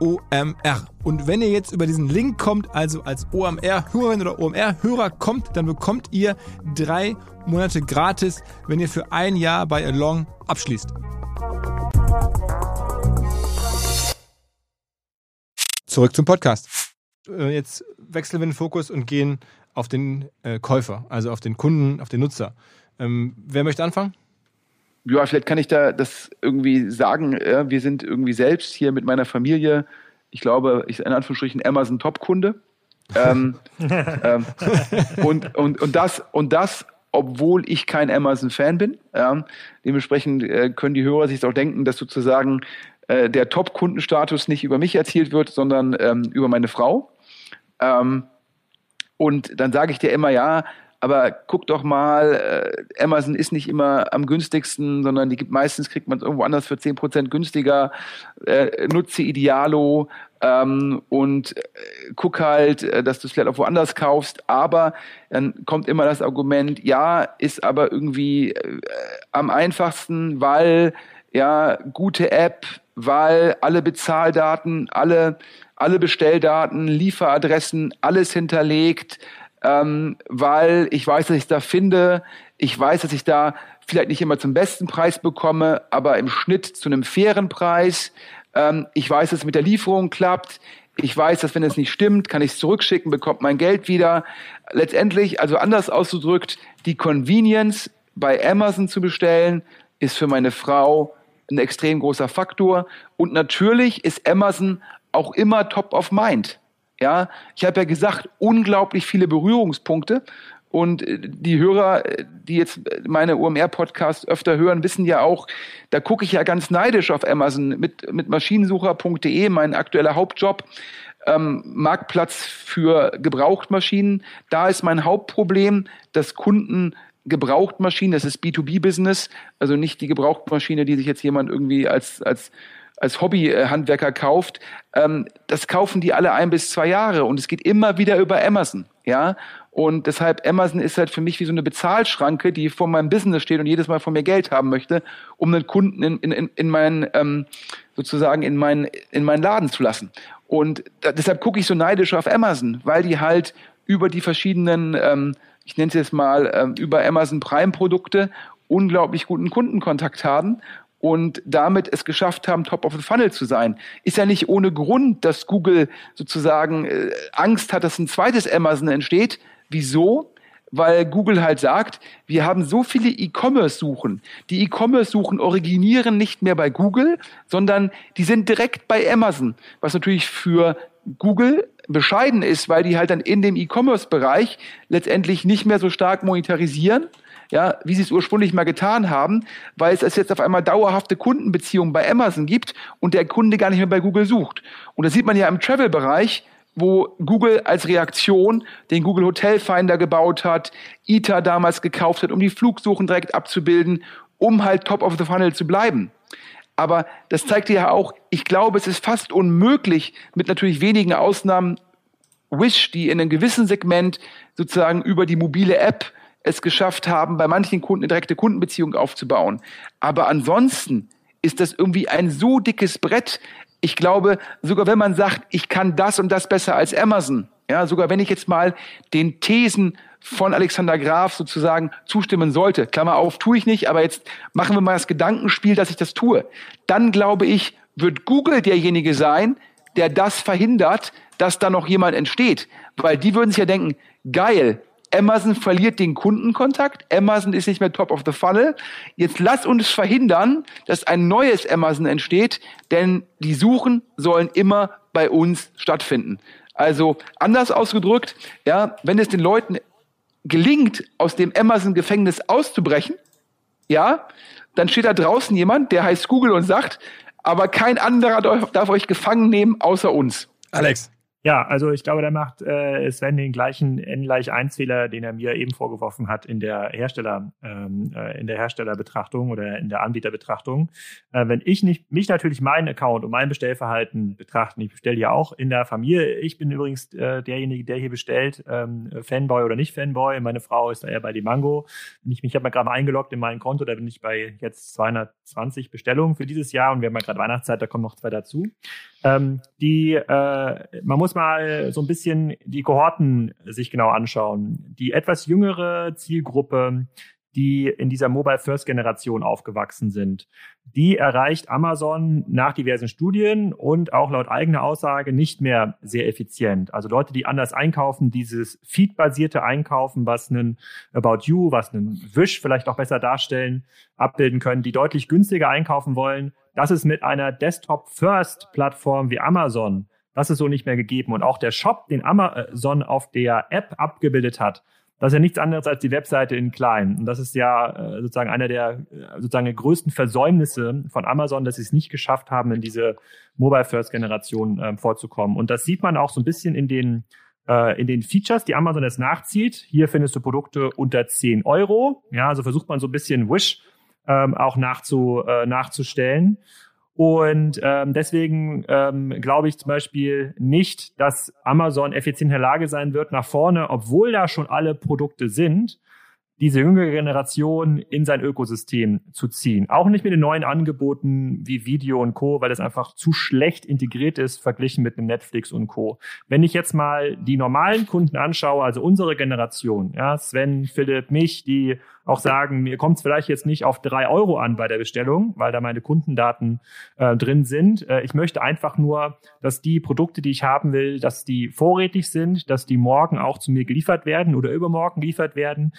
OMR. Und wenn ihr jetzt über diesen Link kommt, also als OMR-Hörerin oder OMR-Hörer kommt, dann bekommt ihr drei Monate gratis, wenn ihr für ein Jahr bei Along abschließt. Zurück zum Podcast. Äh, jetzt wechseln wir den Fokus und gehen auf den äh, Käufer, also auf den Kunden, auf den Nutzer. Ähm, wer möchte anfangen? Ja, vielleicht kann ich da das irgendwie sagen. Ja, wir sind irgendwie selbst hier mit meiner Familie, ich glaube, ich in Anführungsstrichen Amazon Top-Kunde. ähm, (laughs) ähm, und, und, und das, und das, obwohl ich kein Amazon-Fan bin. Ja, dementsprechend äh, können die Hörer sich auch denken, dass sozusagen äh, der Top-Kundenstatus nicht über mich erzielt wird, sondern ähm, über meine Frau. Ähm, und dann sage ich dir immer, ja, aber guck doch mal, äh, Amazon ist nicht immer am günstigsten, sondern die gibt meistens kriegt man es irgendwo anders für 10% günstiger. Äh, nutze Idealo ähm, und äh, guck halt, äh, dass du es vielleicht auch woanders kaufst. Aber dann kommt immer das Argument, ja, ist aber irgendwie äh, am einfachsten, weil ja, gute App, weil alle Bezahldaten, alle, alle Bestelldaten, Lieferadressen, alles hinterlegt ähm, weil ich weiß, dass ich da finde. Ich weiß, dass ich da vielleicht nicht immer zum besten Preis bekomme, aber im Schnitt zu einem fairen Preis. Ähm, ich weiß, dass es mit der Lieferung klappt. Ich weiß, dass wenn es nicht stimmt, kann ich es zurückschicken, bekommt mein Geld wieder. Letztendlich, also anders ausgedrückt, die Convenience bei Amazon zu bestellen, ist für meine Frau ein extrem großer Faktor. Und natürlich ist Amazon auch immer top of mind. Ja, ich habe ja gesagt, unglaublich viele Berührungspunkte. Und äh, die Hörer, die jetzt meine OMR-Podcasts öfter hören, wissen ja auch, da gucke ich ja ganz neidisch auf Amazon mit, mit maschinensucher.de, mein aktueller Hauptjob. Ähm, Marktplatz für Gebrauchtmaschinen. Da ist mein Hauptproblem, dass Kunden Gebrauchtmaschinen, das ist B2B-Business, also nicht die Gebrauchtmaschine, die sich jetzt jemand irgendwie als, als als Hobbyhandwerker kauft, ähm, das kaufen die alle ein bis zwei Jahre und es geht immer wieder über Amazon, ja. Und deshalb Amazon ist halt für mich wie so eine Bezahlschranke, die vor meinem Business steht und jedes Mal von mir Geld haben möchte, um einen Kunden in, in, in meinen ähm, sozusagen in meinen in meinen Laden zu lassen. Und da, deshalb gucke ich so neidisch auf Amazon, weil die halt über die verschiedenen, ähm, ich nenne es jetzt mal ähm, über Amazon Prime Produkte unglaublich guten Kundenkontakt haben und damit es geschafft haben, top of the funnel zu sein. Ist ja nicht ohne Grund, dass Google sozusagen äh, Angst hat, dass ein zweites Amazon entsteht. Wieso? Weil Google halt sagt, wir haben so viele E-Commerce-Suchen. Die E-Commerce-Suchen originieren nicht mehr bei Google, sondern die sind direkt bei Amazon, was natürlich für Google bescheiden ist, weil die halt dann in dem E-Commerce-Bereich letztendlich nicht mehr so stark monetarisieren ja, wie sie es ursprünglich mal getan haben, weil es jetzt auf einmal dauerhafte Kundenbeziehungen bei Amazon gibt und der Kunde gar nicht mehr bei Google sucht. Und das sieht man ja im Travel-Bereich, wo Google als Reaktion den Google Hotel Finder gebaut hat, ITA damals gekauft hat, um die Flugsuchen direkt abzubilden, um halt top of the funnel zu bleiben. Aber das zeigt ja auch, ich glaube, es ist fast unmöglich, mit natürlich wenigen Ausnahmen, Wish, die in einem gewissen Segment sozusagen über die mobile App es geschafft haben, bei manchen Kunden eine direkte Kundenbeziehung aufzubauen. Aber ansonsten ist das irgendwie ein so dickes Brett. Ich glaube, sogar wenn man sagt, ich kann das und das besser als Amazon, ja, sogar wenn ich jetzt mal den Thesen von Alexander Graf sozusagen zustimmen sollte, Klammer auf, tue ich nicht, aber jetzt machen wir mal das Gedankenspiel, dass ich das tue, dann glaube ich, wird Google derjenige sein, der das verhindert, dass da noch jemand entsteht. Weil die würden sich ja denken, geil, Amazon verliert den Kundenkontakt. Amazon ist nicht mehr top of the funnel. Jetzt lass uns verhindern, dass ein neues Amazon entsteht, denn die Suchen sollen immer bei uns stattfinden. Also anders ausgedrückt, ja, wenn es den Leuten gelingt, aus dem Amazon-Gefängnis auszubrechen, ja, dann steht da draußen jemand, der heißt Google und sagt, aber kein anderer darf euch gefangen nehmen außer uns. Alex, ja, also ich glaube, da macht äh, Sven den gleichen N gleich 1 Fehler, den er mir eben vorgeworfen hat in der Hersteller, ähm, äh, in der Herstellerbetrachtung oder in der Anbieterbetrachtung. Äh, wenn ich nicht, mich natürlich meinen Account und mein Bestellverhalten betrachten, ich bestelle ja auch in der Familie. Ich bin übrigens äh, derjenige, der hier bestellt, ähm, Fanboy oder nicht Fanboy. Meine Frau ist da eher bei die Mango. Ich, ich habe mal gerade mal eingeloggt in mein Konto, da bin ich bei jetzt 220 Bestellungen für dieses Jahr und wir haben ja gerade Weihnachtszeit, da kommen noch zwei dazu. Ähm, die, äh, man muss mal so ein bisschen die Kohorten sich genau anschauen. Die etwas jüngere Zielgruppe, die in dieser Mobile First Generation aufgewachsen sind, die erreicht Amazon nach diversen Studien und auch laut eigener Aussage nicht mehr sehr effizient. Also Leute, die anders einkaufen, dieses Feed-basierte Einkaufen, was einen About You, was einen Wish vielleicht auch besser darstellen, abbilden können, die deutlich günstiger einkaufen wollen, das ist mit einer Desktop-First-Plattform wie Amazon, das ist so nicht mehr gegeben. Und auch der Shop, den Amazon auf der App abgebildet hat, das ist ja nichts anderes als die Webseite in klein. Und das ist ja äh, sozusagen einer der äh, sozusagen größten Versäumnisse von Amazon, dass sie es nicht geschafft haben, in diese Mobile First Generation äh, vorzukommen. Und das sieht man auch so ein bisschen in den äh, in den Features, die Amazon jetzt nachzieht. Hier findest du Produkte unter 10 Euro. Ja, also versucht man so ein bisschen Wish ähm, auch nachzu, äh, nachzustellen. Und ähm, deswegen ähm, glaube ich zum Beispiel nicht, dass Amazon effizient in der Lage sein wird, nach vorne, obwohl da schon alle Produkte sind, diese jüngere Generation in sein Ökosystem zu ziehen. Auch nicht mit den neuen Angeboten wie Video und Co., weil das einfach zu schlecht integriert ist, verglichen mit einem Netflix und Co. Wenn ich jetzt mal die normalen Kunden anschaue, also unsere Generation, ja, Sven, Philipp, mich, die auch sagen, mir kommt es vielleicht jetzt nicht auf drei Euro an bei der Bestellung, weil da meine Kundendaten äh, drin sind. Äh, ich möchte einfach nur, dass die Produkte, die ich haben will, dass die vorrätig sind, dass die morgen auch zu mir geliefert werden oder übermorgen geliefert werden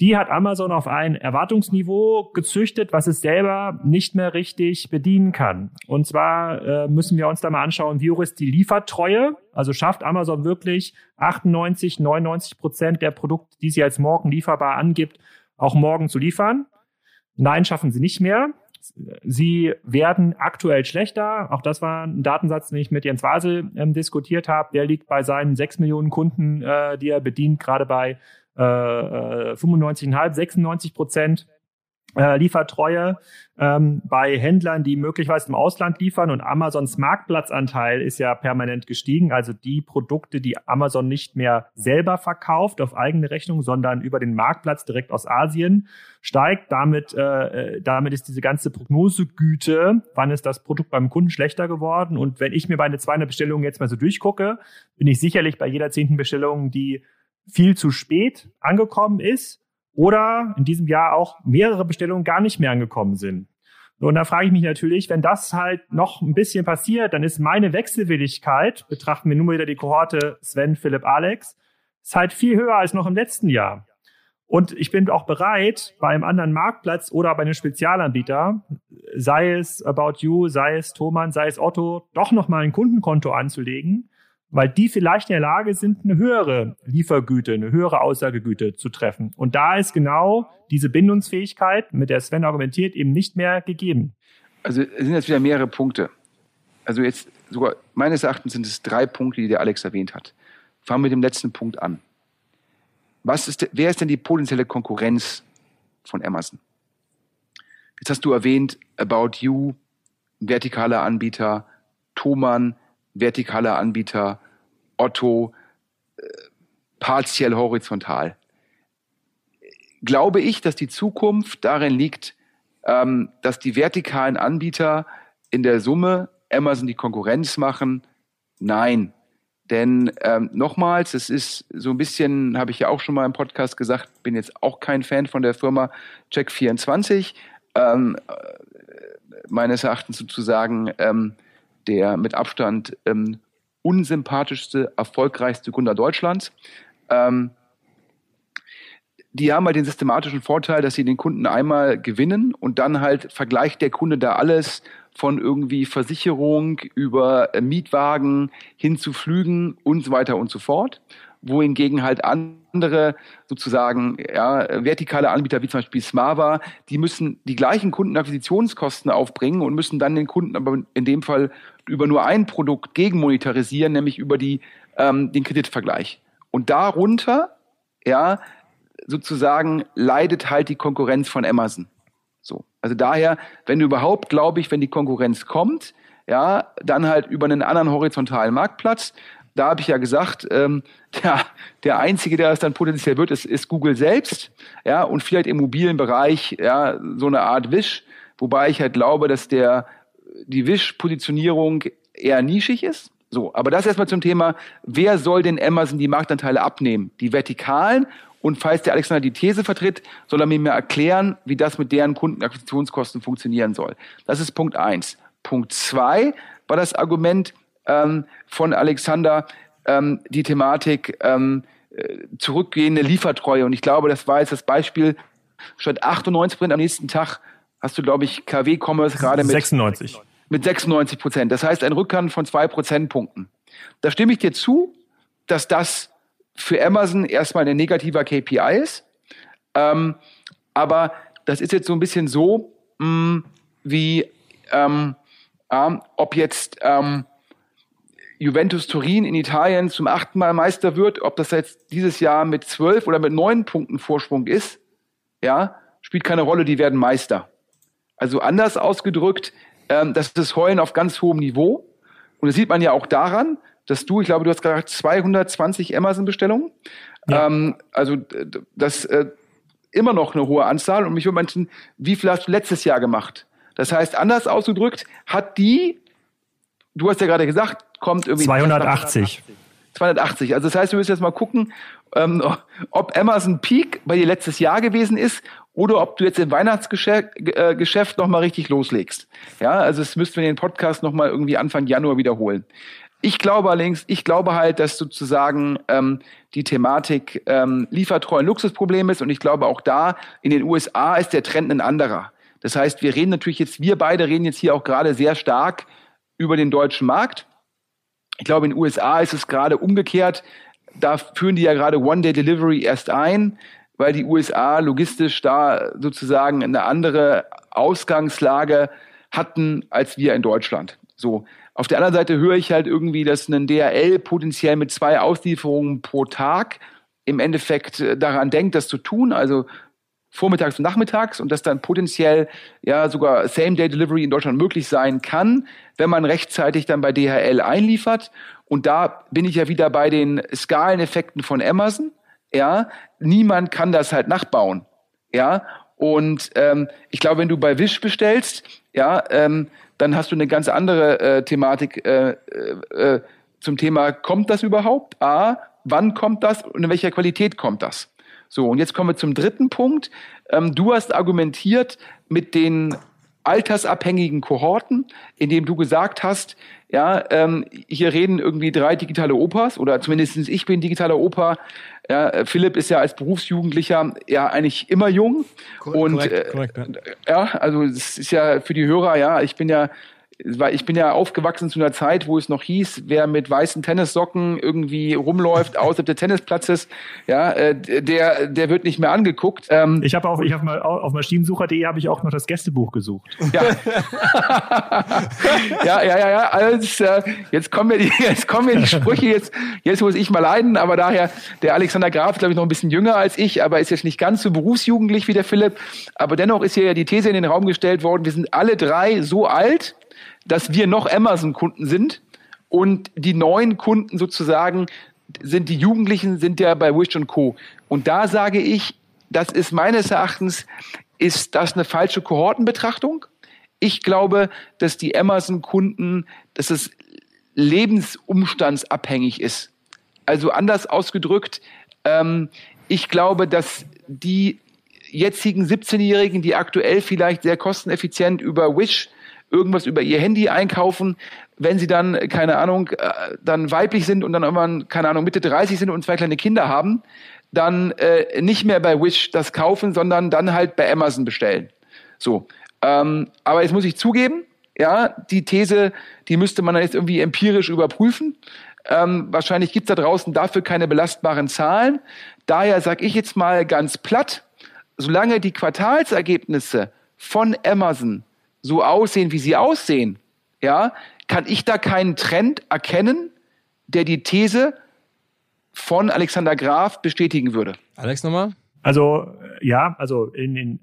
die hat Amazon auf ein Erwartungsniveau gezüchtet, was es selber nicht mehr richtig bedienen kann. Und zwar äh, müssen wir uns da mal anschauen, wie hoch ist die Liefertreue? Also schafft Amazon wirklich 98, 99 Prozent der Produkte, die sie als morgen lieferbar angibt, auch morgen zu liefern? Nein, schaffen sie nicht mehr. Sie werden aktuell schlechter. Auch das war ein Datensatz, den ich mit Jens Wasel ähm, diskutiert habe. Der liegt bei seinen sechs Millionen Kunden, äh, die er bedient, gerade bei äh, 95,5, 96 Prozent äh, Liefertreue ähm, bei Händlern, die möglicherweise im Ausland liefern und Amazons Marktplatzanteil ist ja permanent gestiegen. Also die Produkte, die Amazon nicht mehr selber verkauft auf eigene Rechnung, sondern über den Marktplatz direkt aus Asien steigt. Damit, äh, äh damit ist diese ganze Prognosegüte, wann ist das Produkt beim Kunden schlechter geworden. Und wenn ich mir meine 200 Bestellungen jetzt mal so durchgucke, bin ich sicherlich bei jeder zehnten Bestellung, die viel zu spät angekommen ist oder in diesem Jahr auch mehrere Bestellungen gar nicht mehr angekommen sind. Und da frage ich mich natürlich, wenn das halt noch ein bisschen passiert, dann ist meine Wechselwilligkeit, betrachten wir nur wieder die Kohorte Sven, Philipp, Alex, ist halt viel höher als noch im letzten Jahr. Und ich bin auch bereit, bei einem anderen Marktplatz oder bei einem Spezialanbieter, sei es About You, sei es Thomann, sei es Otto, doch nochmal ein Kundenkonto anzulegen, weil die vielleicht in der Lage sind, eine höhere Liefergüte, eine höhere Aussagegüte zu treffen. Und da ist genau diese Bindungsfähigkeit, mit der Sven argumentiert, eben nicht mehr gegeben. Also es sind jetzt wieder mehrere Punkte. Also jetzt sogar meines Erachtens sind es drei Punkte, die der Alex erwähnt hat. Fangen wir mit dem letzten Punkt an. Was ist, wer ist denn die potenzielle Konkurrenz von Amazon? Jetzt hast du erwähnt About You, vertikaler Anbieter, Thomann, vertikaler Anbieter, Otto, äh, partiell horizontal. Glaube ich, dass die Zukunft darin liegt, ähm, dass die vertikalen Anbieter in der Summe Amazon die Konkurrenz machen? Nein. Denn ähm, nochmals, es ist so ein bisschen, habe ich ja auch schon mal im Podcast gesagt, bin jetzt auch kein Fan von der Firma Check24. Ähm, äh, meines Erachtens sozusagen ähm, der mit Abstand ähm, unsympathischste, erfolgreichste Gründer Deutschlands. Ähm, die haben halt den systematischen Vorteil, dass sie den Kunden einmal gewinnen und dann halt vergleicht der Kunde da alles von irgendwie Versicherung über äh, Mietwagen hin zu Flügen und so weiter und so fort wohingegen halt andere sozusagen ja, vertikale Anbieter wie zum Beispiel Smava, die müssen die gleichen Kundenakquisitionskosten aufbringen und müssen dann den Kunden aber in dem Fall über nur ein Produkt gegenmonetarisieren, nämlich über die, ähm, den Kreditvergleich. Und darunter, ja, sozusagen leidet halt die Konkurrenz von Amazon. So. Also daher, wenn überhaupt, glaube ich, wenn die Konkurrenz kommt, ja, dann halt über einen anderen horizontalen Marktplatz, da habe ich ja gesagt, ähm, (laughs) der, der Einzige, der es dann potenziell wird, ist, ist Google selbst, ja, und vielleicht im mobilen Bereich, ja, so eine Art Wish, wobei ich halt glaube, dass der, die Wish-Positionierung eher nischig ist. So, aber das erstmal zum Thema, wer soll denn Amazon die Marktanteile abnehmen? Die Vertikalen und falls der Alexander die These vertritt, soll er mir mal erklären, wie das mit deren Kundenakquisitionskosten funktionieren soll. Das ist Punkt eins. Punkt zwei war das Argument, ähm, von Alexander ähm, die Thematik ähm, äh, zurückgehende Liefertreue. Und ich glaube, das war jetzt das Beispiel, statt 98 Prozent am nächsten Tag hast du, glaube ich, KW-Commerce gerade mit 96. Mit 96 Prozent. Das heißt, ein Rückgang von zwei Prozentpunkten. Da stimme ich dir zu, dass das für Amazon erstmal ein negativer KPI ist. Ähm, aber das ist jetzt so ein bisschen so, mh, mm, wie ähm, äh, ob jetzt ähm, Juventus Turin in Italien zum achten Mal Meister wird, ob das jetzt dieses Jahr mit zwölf oder mit neun Punkten Vorsprung ist, ja, spielt keine Rolle, die werden Meister. Also anders ausgedrückt, ähm, das ist Heulen auf ganz hohem Niveau. Und das sieht man ja auch daran, dass du, ich glaube, du hast gerade 220 Amazon-Bestellungen. Ja. Ähm, also das, äh, immer noch eine hohe Anzahl und mich würde manchen, wie viel hast du letztes Jahr gemacht? Das heißt, anders ausgedrückt, hat die, du hast ja gerade gesagt, kommt irgendwie 280. 280. Also das heißt, wir müssen jetzt mal gucken, ähm, ob Amazon Peak bei dir letztes Jahr gewesen ist oder ob du jetzt im Weihnachtsgeschäft äh, Geschäft noch mal richtig loslegst. Ja, also es müssten wir den Podcast noch mal irgendwie Anfang Januar wiederholen. Ich glaube allerdings, ich glaube halt, dass sozusagen ähm, die Thematik ähm, liefertreu ein Luxusproblem ist und ich glaube auch da in den USA ist der Trend ein anderer. Das heißt, wir reden natürlich jetzt, wir beide reden jetzt hier auch gerade sehr stark über den deutschen Markt. Ich glaube, in den USA ist es gerade umgekehrt. Da führen die ja gerade One-Day-Delivery erst ein, weil die USA logistisch da sozusagen eine andere Ausgangslage hatten als wir in Deutschland. So. Auf der anderen Seite höre ich halt irgendwie, dass ein DHL potenziell mit zwei Auslieferungen pro Tag im Endeffekt äh, daran denkt, das zu tun, also vormittags und nachmittags und dass dann potenziell ja sogar Same-Day-Delivery in Deutschland möglich sein kann, wenn man rechtzeitig dann bei DHL einliefert. Und da bin ich ja wieder bei den Skaleneffekten von Amazon. Ja, niemand kann das halt nachbauen. Ja, und ähm, ich glaube, wenn du bei Wish bestellst, ja, ähm, dann hast du eine ganz andere äh, Thematik äh, äh, äh, zum Thema, kommt das überhaupt? A, wann kommt das und in welcher Qualität kommt das? So, und jetzt kommen wir zum dritten Punkt. Ähm, du hast argumentiert mit den altersabhängigen Kohorten, indem du gesagt hast, ja, ähm, hier reden irgendwie drei digitale Opas oder zumindest ich bin digitaler Opa. Ja, Philipp ist ja als Berufsjugendlicher ja eigentlich immer jung. Korrekt, und korrekt, korrekt, ja. ja, also es ist ja für die Hörer, ja, ich bin ja weil ich bin ja aufgewachsen zu einer Zeit, wo es noch hieß, wer mit weißen Tennissocken irgendwie rumläuft außerhalb des Tennisplatzes, ja, äh, der der wird nicht mehr angeguckt. Ähm, ich habe auch ich habe mal auf maschinensucher.de habe ich auch noch das Gästebuch gesucht. Ja. (laughs) ja, ja, ja, ja. Also, äh, jetzt kommen mir die jetzt kommen mir die Sprüche jetzt jetzt muss ich mal leiden, aber daher der Alexander Graf glaube ich noch ein bisschen jünger als ich, aber ist jetzt nicht ganz so berufsjugendlich wie der Philipp, aber dennoch ist hier ja die These in den Raum gestellt worden, wir sind alle drei so alt dass wir noch Amazon-Kunden sind und die neuen Kunden sozusagen sind die Jugendlichen, sind ja bei Wish und Co. Und da sage ich, das ist meines Erachtens, ist das eine falsche Kohortenbetrachtung. Ich glaube, dass die Amazon-Kunden, dass es lebensumstandsabhängig ist. Also anders ausgedrückt, ähm, ich glaube, dass die jetzigen 17-Jährigen, die aktuell vielleicht sehr kosteneffizient über Wish irgendwas über ihr Handy einkaufen, wenn sie dann, keine Ahnung, äh, dann weiblich sind und dann irgendwann, keine Ahnung, Mitte 30 sind und zwei kleine Kinder haben, dann äh, nicht mehr bei Wish das kaufen, sondern dann halt bei Amazon bestellen. So. Ähm, aber jetzt muss ich zugeben, ja, die These, die müsste man jetzt irgendwie empirisch überprüfen. Ähm, wahrscheinlich gibt's da draußen dafür keine belastbaren Zahlen. Daher sage ich jetzt mal ganz platt, solange die Quartalsergebnisse von Amazon so aussehen, wie sie aussehen, ja, kann ich da keinen Trend erkennen, der die These von Alexander Graf bestätigen würde. Alex nochmal? Also ja, also in, in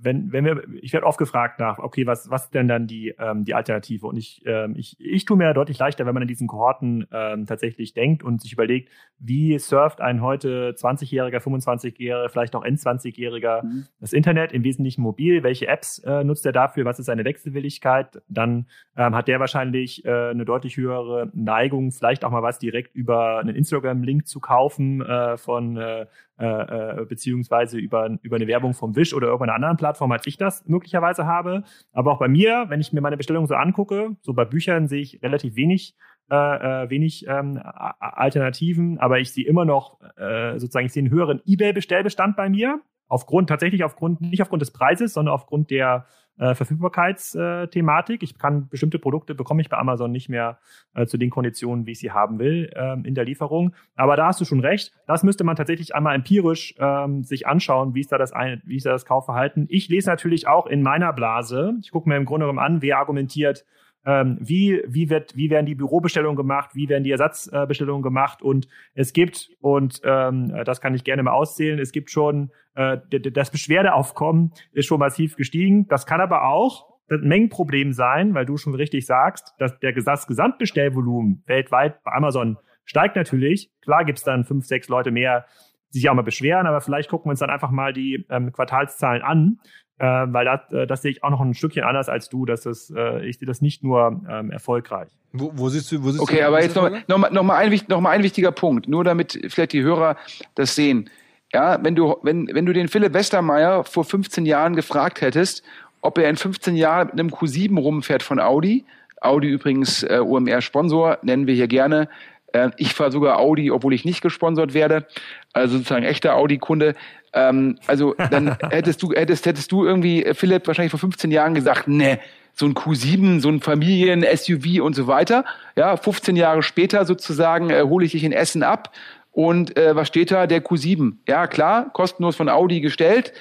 wenn wenn wir, ich werde oft gefragt nach, okay, was was denn dann die ähm, die Alternative? Und ich ähm, ich ich tue mir deutlich leichter, wenn man in diesen Kohorten ähm, tatsächlich denkt und sich überlegt, wie surft ein heute 20-jähriger, 25-jähriger, vielleicht auch N20-jähriger mhm. das Internet im Wesentlichen mobil? Welche Apps äh, nutzt er dafür? Was ist seine Wechselwilligkeit? Dann ähm, hat der wahrscheinlich äh, eine deutlich höhere Neigung, vielleicht auch mal was direkt über einen Instagram-Link zu kaufen äh, von äh, äh, äh, beziehungsweise über, über eine Werbung vom Wish oder irgendeiner anderen Plattform, als ich das möglicherweise habe. Aber auch bei mir, wenn ich mir meine Bestellung so angucke, so bei Büchern sehe ich relativ wenig äh, äh wenig ähm, Alternativen, aber ich sehe immer noch äh, sozusagen, ich sehe einen höheren eBay-Bestellbestand bei mir, aufgrund, tatsächlich aufgrund, nicht aufgrund des Preises, sondern aufgrund der äh, Verfügbarkeitsthematik. ich kann bestimmte Produkte bekomme ich bei Amazon nicht mehr äh, zu den Konditionen, wie ich sie haben will, ähm, in der Lieferung. Aber da hast du schon recht. Das müsste man tatsächlich einmal empirisch ähm, sich anschauen, wie ist da das ein, wie ist da das Kaufverhalten. Ich lese natürlich auch in meiner Blase. Ich gucke mir im Grunde genommen an, wer argumentiert, ähm, wie, wie, wird, wie werden die Bürobestellungen gemacht, wie werden die Ersatzbestellungen gemacht und es gibt, und ähm, das kann ich gerne mal auszählen, es gibt schon, äh, das Beschwerdeaufkommen ist schon massiv gestiegen. Das kann aber auch ein Mengenproblem sein, weil du schon richtig sagst, dass der das Gesamtbestellvolumen weltweit bei Amazon steigt natürlich. Klar gibt's dann fünf, sechs Leute mehr, sich auch mal beschweren, aber vielleicht gucken wir uns dann einfach mal die ähm, Quartalszahlen an, äh, weil das, äh, das sehe ich auch noch ein Stückchen anders als du, dass das, äh, ich sehe das nicht nur ähm, erfolgreich. Wo, wo siehst du, wo siehst okay, du, aber jetzt noch, noch, mal, noch, mal ein, noch mal ein wichtiger Punkt, nur damit vielleicht die Hörer das sehen. Ja, wenn du, wenn, wenn du den Philipp Westermeier vor 15 Jahren gefragt hättest, ob er in 15 Jahren mit einem Q7 rumfährt von Audi, Audi übrigens äh, OMR-Sponsor, nennen wir hier gerne. Äh, ich fahre sogar Audi, obwohl ich nicht gesponsert werde, also sozusagen echter Audi-Kunde. Ähm, also dann (laughs) hättest du, hättest, hättest du irgendwie, äh, Philipp, wahrscheinlich vor 15 Jahren gesagt, ne, so ein Q7, so ein Familien-SUV und so weiter. Ja, 15 Jahre später sozusagen äh, hole ich dich in Essen ab. Und äh, was steht da? Der Q7. Ja, klar, kostenlos von Audi gestellt.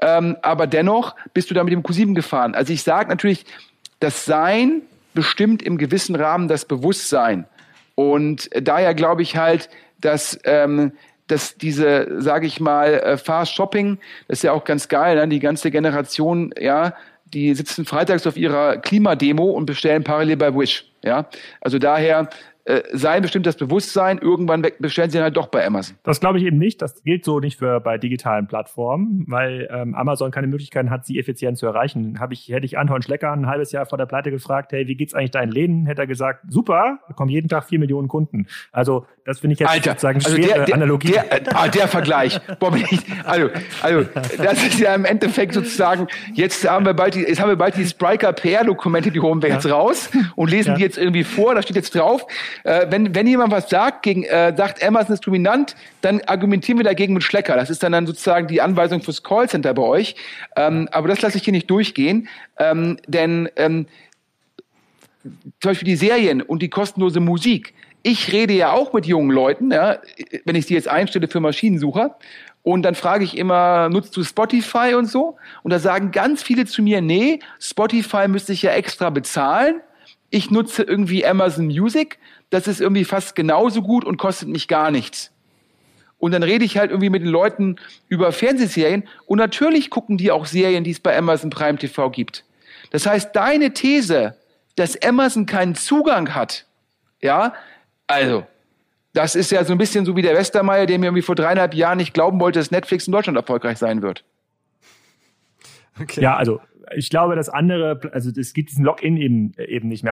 Ähm, aber dennoch bist du da mit dem Q7 gefahren. Also ich sage natürlich, das Sein bestimmt im gewissen Rahmen das Bewusstsein. Und daher glaube ich halt, dass, ähm, dass diese, sage ich mal, äh, Fast Shopping, das ist ja auch ganz geil, ne? die ganze Generation, ja, die sitzen freitags auf ihrer Klimademo und bestellen parallel bei Wish. Ja, also daher äh, sein bestimmt das Bewusstsein, irgendwann bestellen sie dann halt doch bei Amazon. Das glaube ich eben nicht. Das gilt so nicht für bei digitalen Plattformen, weil ähm, Amazon keine Möglichkeiten hat, sie effizient zu erreichen. Hab ich, hätte ich Anton Schlecker ein halbes Jahr vor der Pleite gefragt, hey, wie geht's eigentlich deinen Läden? Hätte er gesagt, super, da kommen jeden Tag vier Millionen Kunden. Also das finde ich jetzt Alter, sozusagen also schwere der, der, Analogie. Der, äh, ah, der Vergleich. Also, also, das ist ja im Endeffekt sozusagen, jetzt haben wir bald die, jetzt haben wir bald die Spriker PR-Dokumente, die holen wir ja. jetzt raus und lesen ja. die jetzt irgendwie vor, da steht jetzt drauf, äh, wenn, wenn jemand was sagt, gegen, äh, sagt, Amazon ist dominant, dann argumentieren wir dagegen mit Schlecker. Das ist dann, dann sozusagen die Anweisung fürs Callcenter bei euch. Ähm, aber das lasse ich hier nicht durchgehen, ähm, denn ähm, zum Beispiel die Serien und die kostenlose Musik. Ich rede ja auch mit jungen Leuten, ja, wenn ich sie jetzt einstelle für Maschinensucher. Und dann frage ich immer, nutzt du Spotify und so? Und da sagen ganz viele zu mir, nee, Spotify müsste ich ja extra bezahlen. Ich nutze irgendwie Amazon Music das ist irgendwie fast genauso gut und kostet mich gar nichts. Und dann rede ich halt irgendwie mit den Leuten über Fernsehserien und natürlich gucken die auch Serien, die es bei Amazon Prime TV gibt. Das heißt, deine These, dass Amazon keinen Zugang hat, ja, also, das ist ja so ein bisschen so wie der Westermeier, der mir irgendwie vor dreieinhalb Jahren nicht glauben wollte, dass Netflix in Deutschland erfolgreich sein wird. Okay. Ja, also ich glaube, das andere, also es gibt diesen Login eben, eben nicht mehr.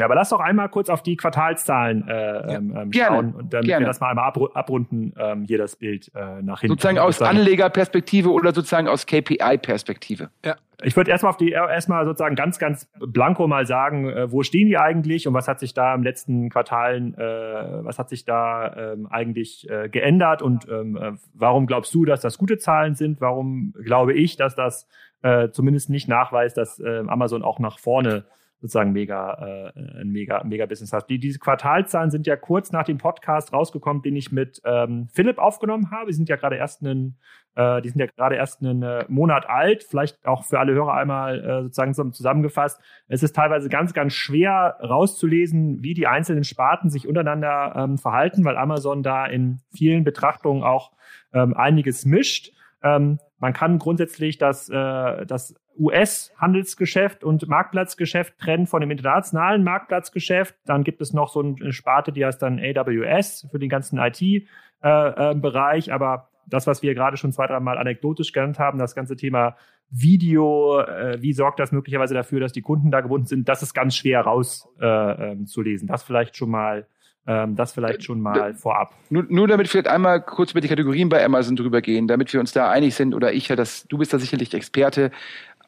Ja, aber lass doch einmal kurz auf die Quartalszahlen äh, ja, ähm, ähm schauen und damit gerne. wir das mal einmal abrunden, ähm, hier das Bild äh, nach hinten. Sozusagen aus Anlegerperspektive oder sozusagen aus KPI-Perspektive. Ja. Ich würde erstmal auf die erstmal sozusagen ganz, ganz blanko mal sagen, äh, wo stehen die eigentlich und was hat sich da im letzten Quartalen, äh, was hat sich da ähm, eigentlich äh, geändert und ähm, äh, warum glaubst du, dass das gute Zahlen sind? Warum glaube ich, dass das äh, zumindest nicht nachweist, dass äh, Amazon auch nach vorne sozusagen mega, äh, ein mega, mega Business hast. Die, diese Quartalzahlen sind ja kurz nach dem Podcast rausgekommen, den ich mit ähm, Philipp aufgenommen habe. Die sind ja gerade erst einen, äh, die sind ja gerade erst einen äh, Monat alt. Vielleicht auch für alle Hörer einmal äh, sozusagen zusammengefasst. Es ist teilweise ganz, ganz schwer rauszulesen, wie die einzelnen Sparten sich untereinander ähm, verhalten, weil Amazon da in vielen Betrachtungen auch ähm, einiges mischt. Ähm, man kann grundsätzlich das, äh, das US-Handelsgeschäft und Marktplatzgeschäft trennen von dem internationalen Marktplatzgeschäft. Dann gibt es noch so eine Sparte, die heißt dann AWS für den ganzen IT-Bereich. Äh, äh, Aber das, was wir gerade schon zwei, dreimal anekdotisch genannt haben, das ganze Thema Video, äh, wie sorgt das möglicherweise dafür, dass die Kunden da gebunden sind, das ist ganz schwer rauszulesen. Äh, das vielleicht schon mal ähm, das vielleicht schon mal vorab. Nur, nur damit vielleicht einmal kurz über die Kategorien bei Amazon drüber gehen, damit wir uns da einig sind oder ich ja, das, du bist da sicherlich Experte.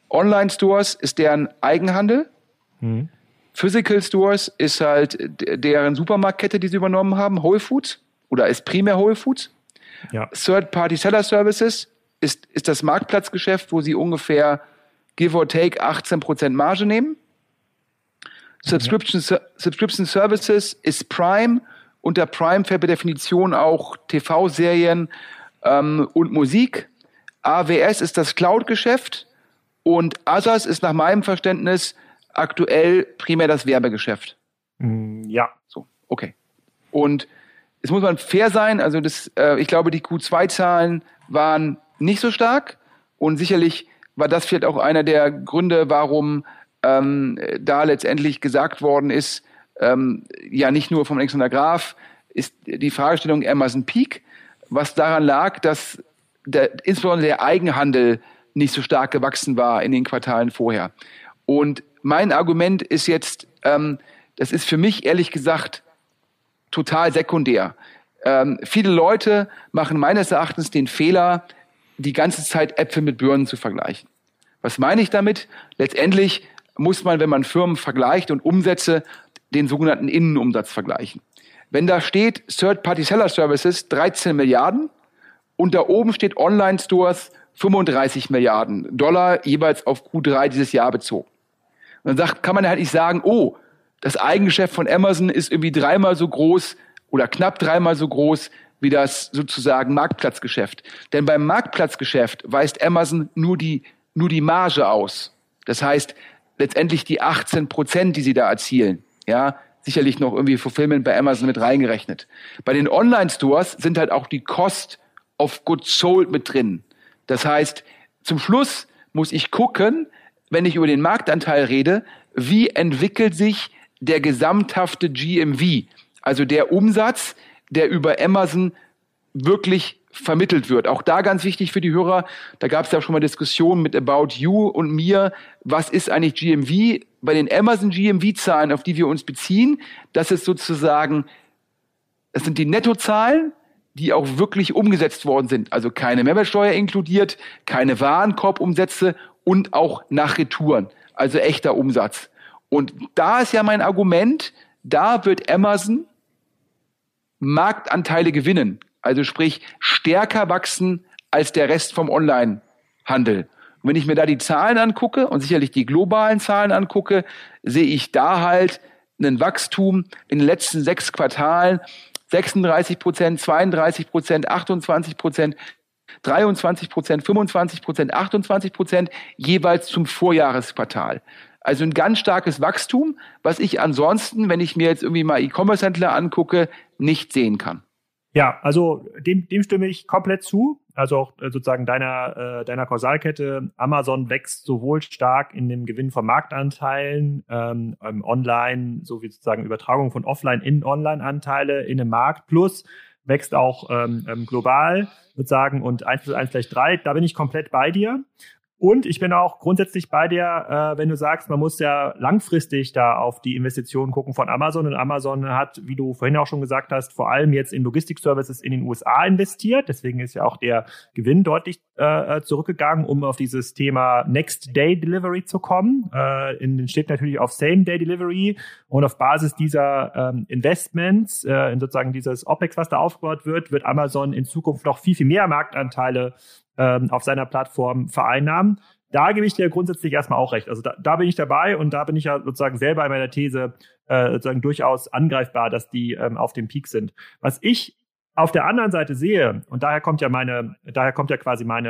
Online-Stores ist deren Eigenhandel. Mhm. Physical Stores ist halt deren Supermarktkette, die sie übernommen haben, Whole Foods oder ist primär Whole Foods. Ja. Third-Party Seller Services ist, ist das Marktplatzgeschäft, wo sie ungefähr give or take 18% Marge nehmen. Subscription, ja. Subscription Services ist Prime. Unter Prime fällt per Definition auch TV-Serien ähm, und Musik. AWS ist das Cloud-Geschäft und Asas ist nach meinem Verständnis aktuell primär das Werbegeschäft. Mm, ja. So, okay. Und es muss man fair sein, also das, äh, ich glaube, die Q2-Zahlen waren nicht so stark und sicherlich war das vielleicht auch einer der Gründe, warum ähm, da letztendlich gesagt worden ist, ähm, ja nicht nur vom Alexander Graf, ist die Fragestellung Amazon Peak, was daran lag, dass der, insbesondere der Eigenhandel nicht so stark gewachsen war in den Quartalen vorher. Und mein Argument ist jetzt, ähm, das ist für mich ehrlich gesagt total sekundär. Ähm, viele Leute machen meines Erachtens den Fehler, die ganze Zeit Äpfel mit Birnen zu vergleichen. Was meine ich damit? Letztendlich muss man, wenn man Firmen vergleicht und Umsätze, den sogenannten Innenumsatz vergleichen. Wenn da steht Third-Party Seller Services 13 Milliarden und da oben steht Online-Stores 35 Milliarden Dollar jeweils auf Q3 dieses Jahr bezogen. Und dann sagt, kann man halt nicht sagen, oh, das Eigengeschäft von Amazon ist irgendwie dreimal so groß oder knapp dreimal so groß wie das sozusagen Marktplatzgeschäft. Denn beim Marktplatzgeschäft weist Amazon nur die, nur die Marge aus. Das heißt, letztendlich die 18 Prozent, die sie da erzielen, ja, sicherlich noch irgendwie Fulfillment bei Amazon mit reingerechnet. Bei den Online-Stores sind halt auch die Cost of Goods Sold mit drin. Das heißt, zum Schluss muss ich gucken, wenn ich über den Marktanteil rede, wie entwickelt sich der gesamthafte GMV, also der Umsatz, der über Amazon wirklich vermittelt wird. Auch da ganz wichtig für die Hörer, da gab es ja schon mal Diskussionen mit About You und mir, was ist eigentlich GMV? Bei den Amazon GMV-Zahlen, auf die wir uns beziehen, das ist sozusagen, das sind die Nettozahlen, die auch wirklich umgesetzt worden sind. Also keine Mehrwertsteuer inkludiert, keine Warenkorbumsätze und auch nach Retouren. Also echter Umsatz. Und da ist ja mein Argument, da wird Amazon Marktanteile gewinnen. Also sprich, stärker wachsen als der Rest vom Online-Handel. Und wenn ich mir da die Zahlen angucke und sicherlich die globalen Zahlen angucke, sehe ich da halt ein Wachstum in den letzten sechs Quartalen 36 Prozent, 32 Prozent, 28 Prozent, 23 Prozent, 25 Prozent, 28 Prozent jeweils zum Vorjahresquartal. Also ein ganz starkes Wachstum, was ich ansonsten, wenn ich mir jetzt irgendwie mal E-Commerce-Händler angucke, nicht sehen kann. Ja, also dem, dem stimme ich komplett zu. Also auch äh, sozusagen deiner, äh, deiner Kausalkette. Amazon wächst sowohl stark in dem Gewinn von Marktanteilen, ähm, ähm, online, sowie sozusagen Übertragung von Offline in Online-Anteile in dem Markt, plus wächst auch ähm, ähm, global, sozusagen, und eins plus eins gleich drei. Da bin ich komplett bei dir. Und ich bin auch grundsätzlich bei dir, äh, wenn du sagst, man muss ja langfristig da auf die Investitionen gucken von Amazon. Und Amazon hat, wie du vorhin auch schon gesagt hast, vor allem jetzt in Logistikservices in den USA investiert. Deswegen ist ja auch der Gewinn deutlich äh, zurückgegangen, um auf dieses Thema Next Day Delivery zu kommen. Äh, in, steht natürlich auf Same Day Delivery. Und auf Basis dieser ähm, Investments, äh, in sozusagen dieses OPEX, was da aufgebaut wird, wird Amazon in Zukunft noch viel, viel mehr Marktanteile ähm, auf seiner Plattform vereinnahmen. da gebe ich dir grundsätzlich erstmal auch recht. Also da, da bin ich dabei und da bin ich ja sozusagen selber in meiner These äh, sozusagen durchaus angreifbar, dass die ähm, auf dem Peak sind. Was ich auf der anderen Seite sehe, und daher kommt ja meine, daher kommt ja quasi meine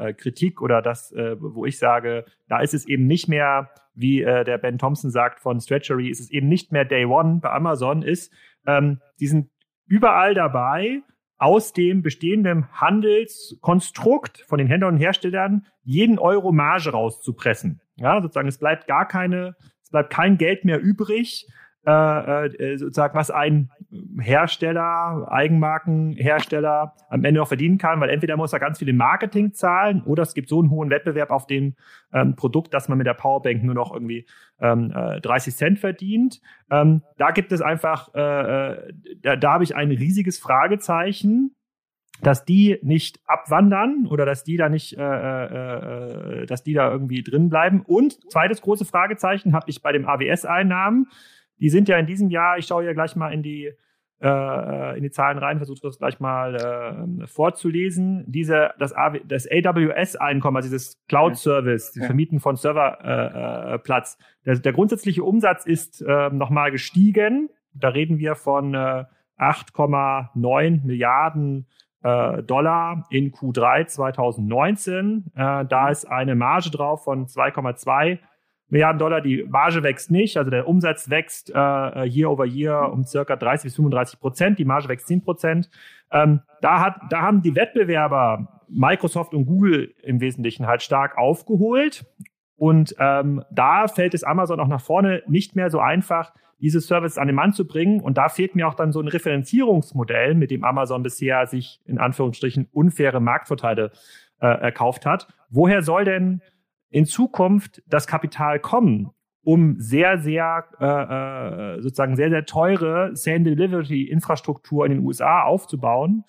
äh, äh, Kritik oder das, äh, wo ich sage, da ist es eben nicht mehr, wie äh, der Ben Thompson sagt von Stretchery, ist es eben nicht mehr Day One bei Amazon, ist, ähm, die sind überall dabei, aus dem bestehenden Handelskonstrukt von den Händlern und Herstellern jeden Euro Marge rauszupressen. Ja, sozusagen, es bleibt gar keine, es bleibt kein Geld mehr übrig, äh, äh, sozusagen, was ein Hersteller, Eigenmarkenhersteller am Ende noch verdienen kann, weil entweder muss er ganz viel im Marketing zahlen oder es gibt so einen hohen Wettbewerb auf dem ähm, Produkt, dass man mit der Powerbank nur noch irgendwie ähm, äh, 30 Cent verdient. Ähm, da gibt es einfach, äh, äh, da, da habe ich ein riesiges Fragezeichen, dass die nicht abwandern oder dass die da nicht, äh, äh, äh dass die da irgendwie drin bleiben. Und zweites große Fragezeichen habe ich bei dem AWS-Einnahmen. Die sind ja in diesem Jahr, ich schaue ja gleich mal in die, äh, in die Zahlen rein, versuche das gleich mal äh, vorzulesen. Diese, das, das AWS-Einkommen, also dieses Cloud-Service, ja. das Vermieten von Serverplatz, äh, der, der grundsätzliche Umsatz ist äh, nochmal gestiegen. Da reden wir von äh, 8,9 Milliarden äh, Dollar in Q3 2019. Äh, da ist eine Marge drauf von 2,2 Milliarden Dollar. Die Marge wächst nicht, also der Umsatz wächst äh, year over year um circa 30 bis 35 Prozent. Die Marge wächst 10 Prozent. Ähm, da, hat, da haben die Wettbewerber Microsoft und Google im Wesentlichen halt stark aufgeholt. Und ähm, da fällt es Amazon auch nach vorne nicht mehr so einfach, diese Services an den Mann zu bringen. Und da fehlt mir auch dann so ein Referenzierungsmodell, mit dem Amazon bisher sich in Anführungsstrichen unfaire Marktvorteile äh, erkauft hat. Woher soll denn in Zukunft das Kapital kommen, um sehr, sehr, äh, äh sozusagen sehr, sehr teure Same-Delivery-Infrastruktur in den USA aufzubauen,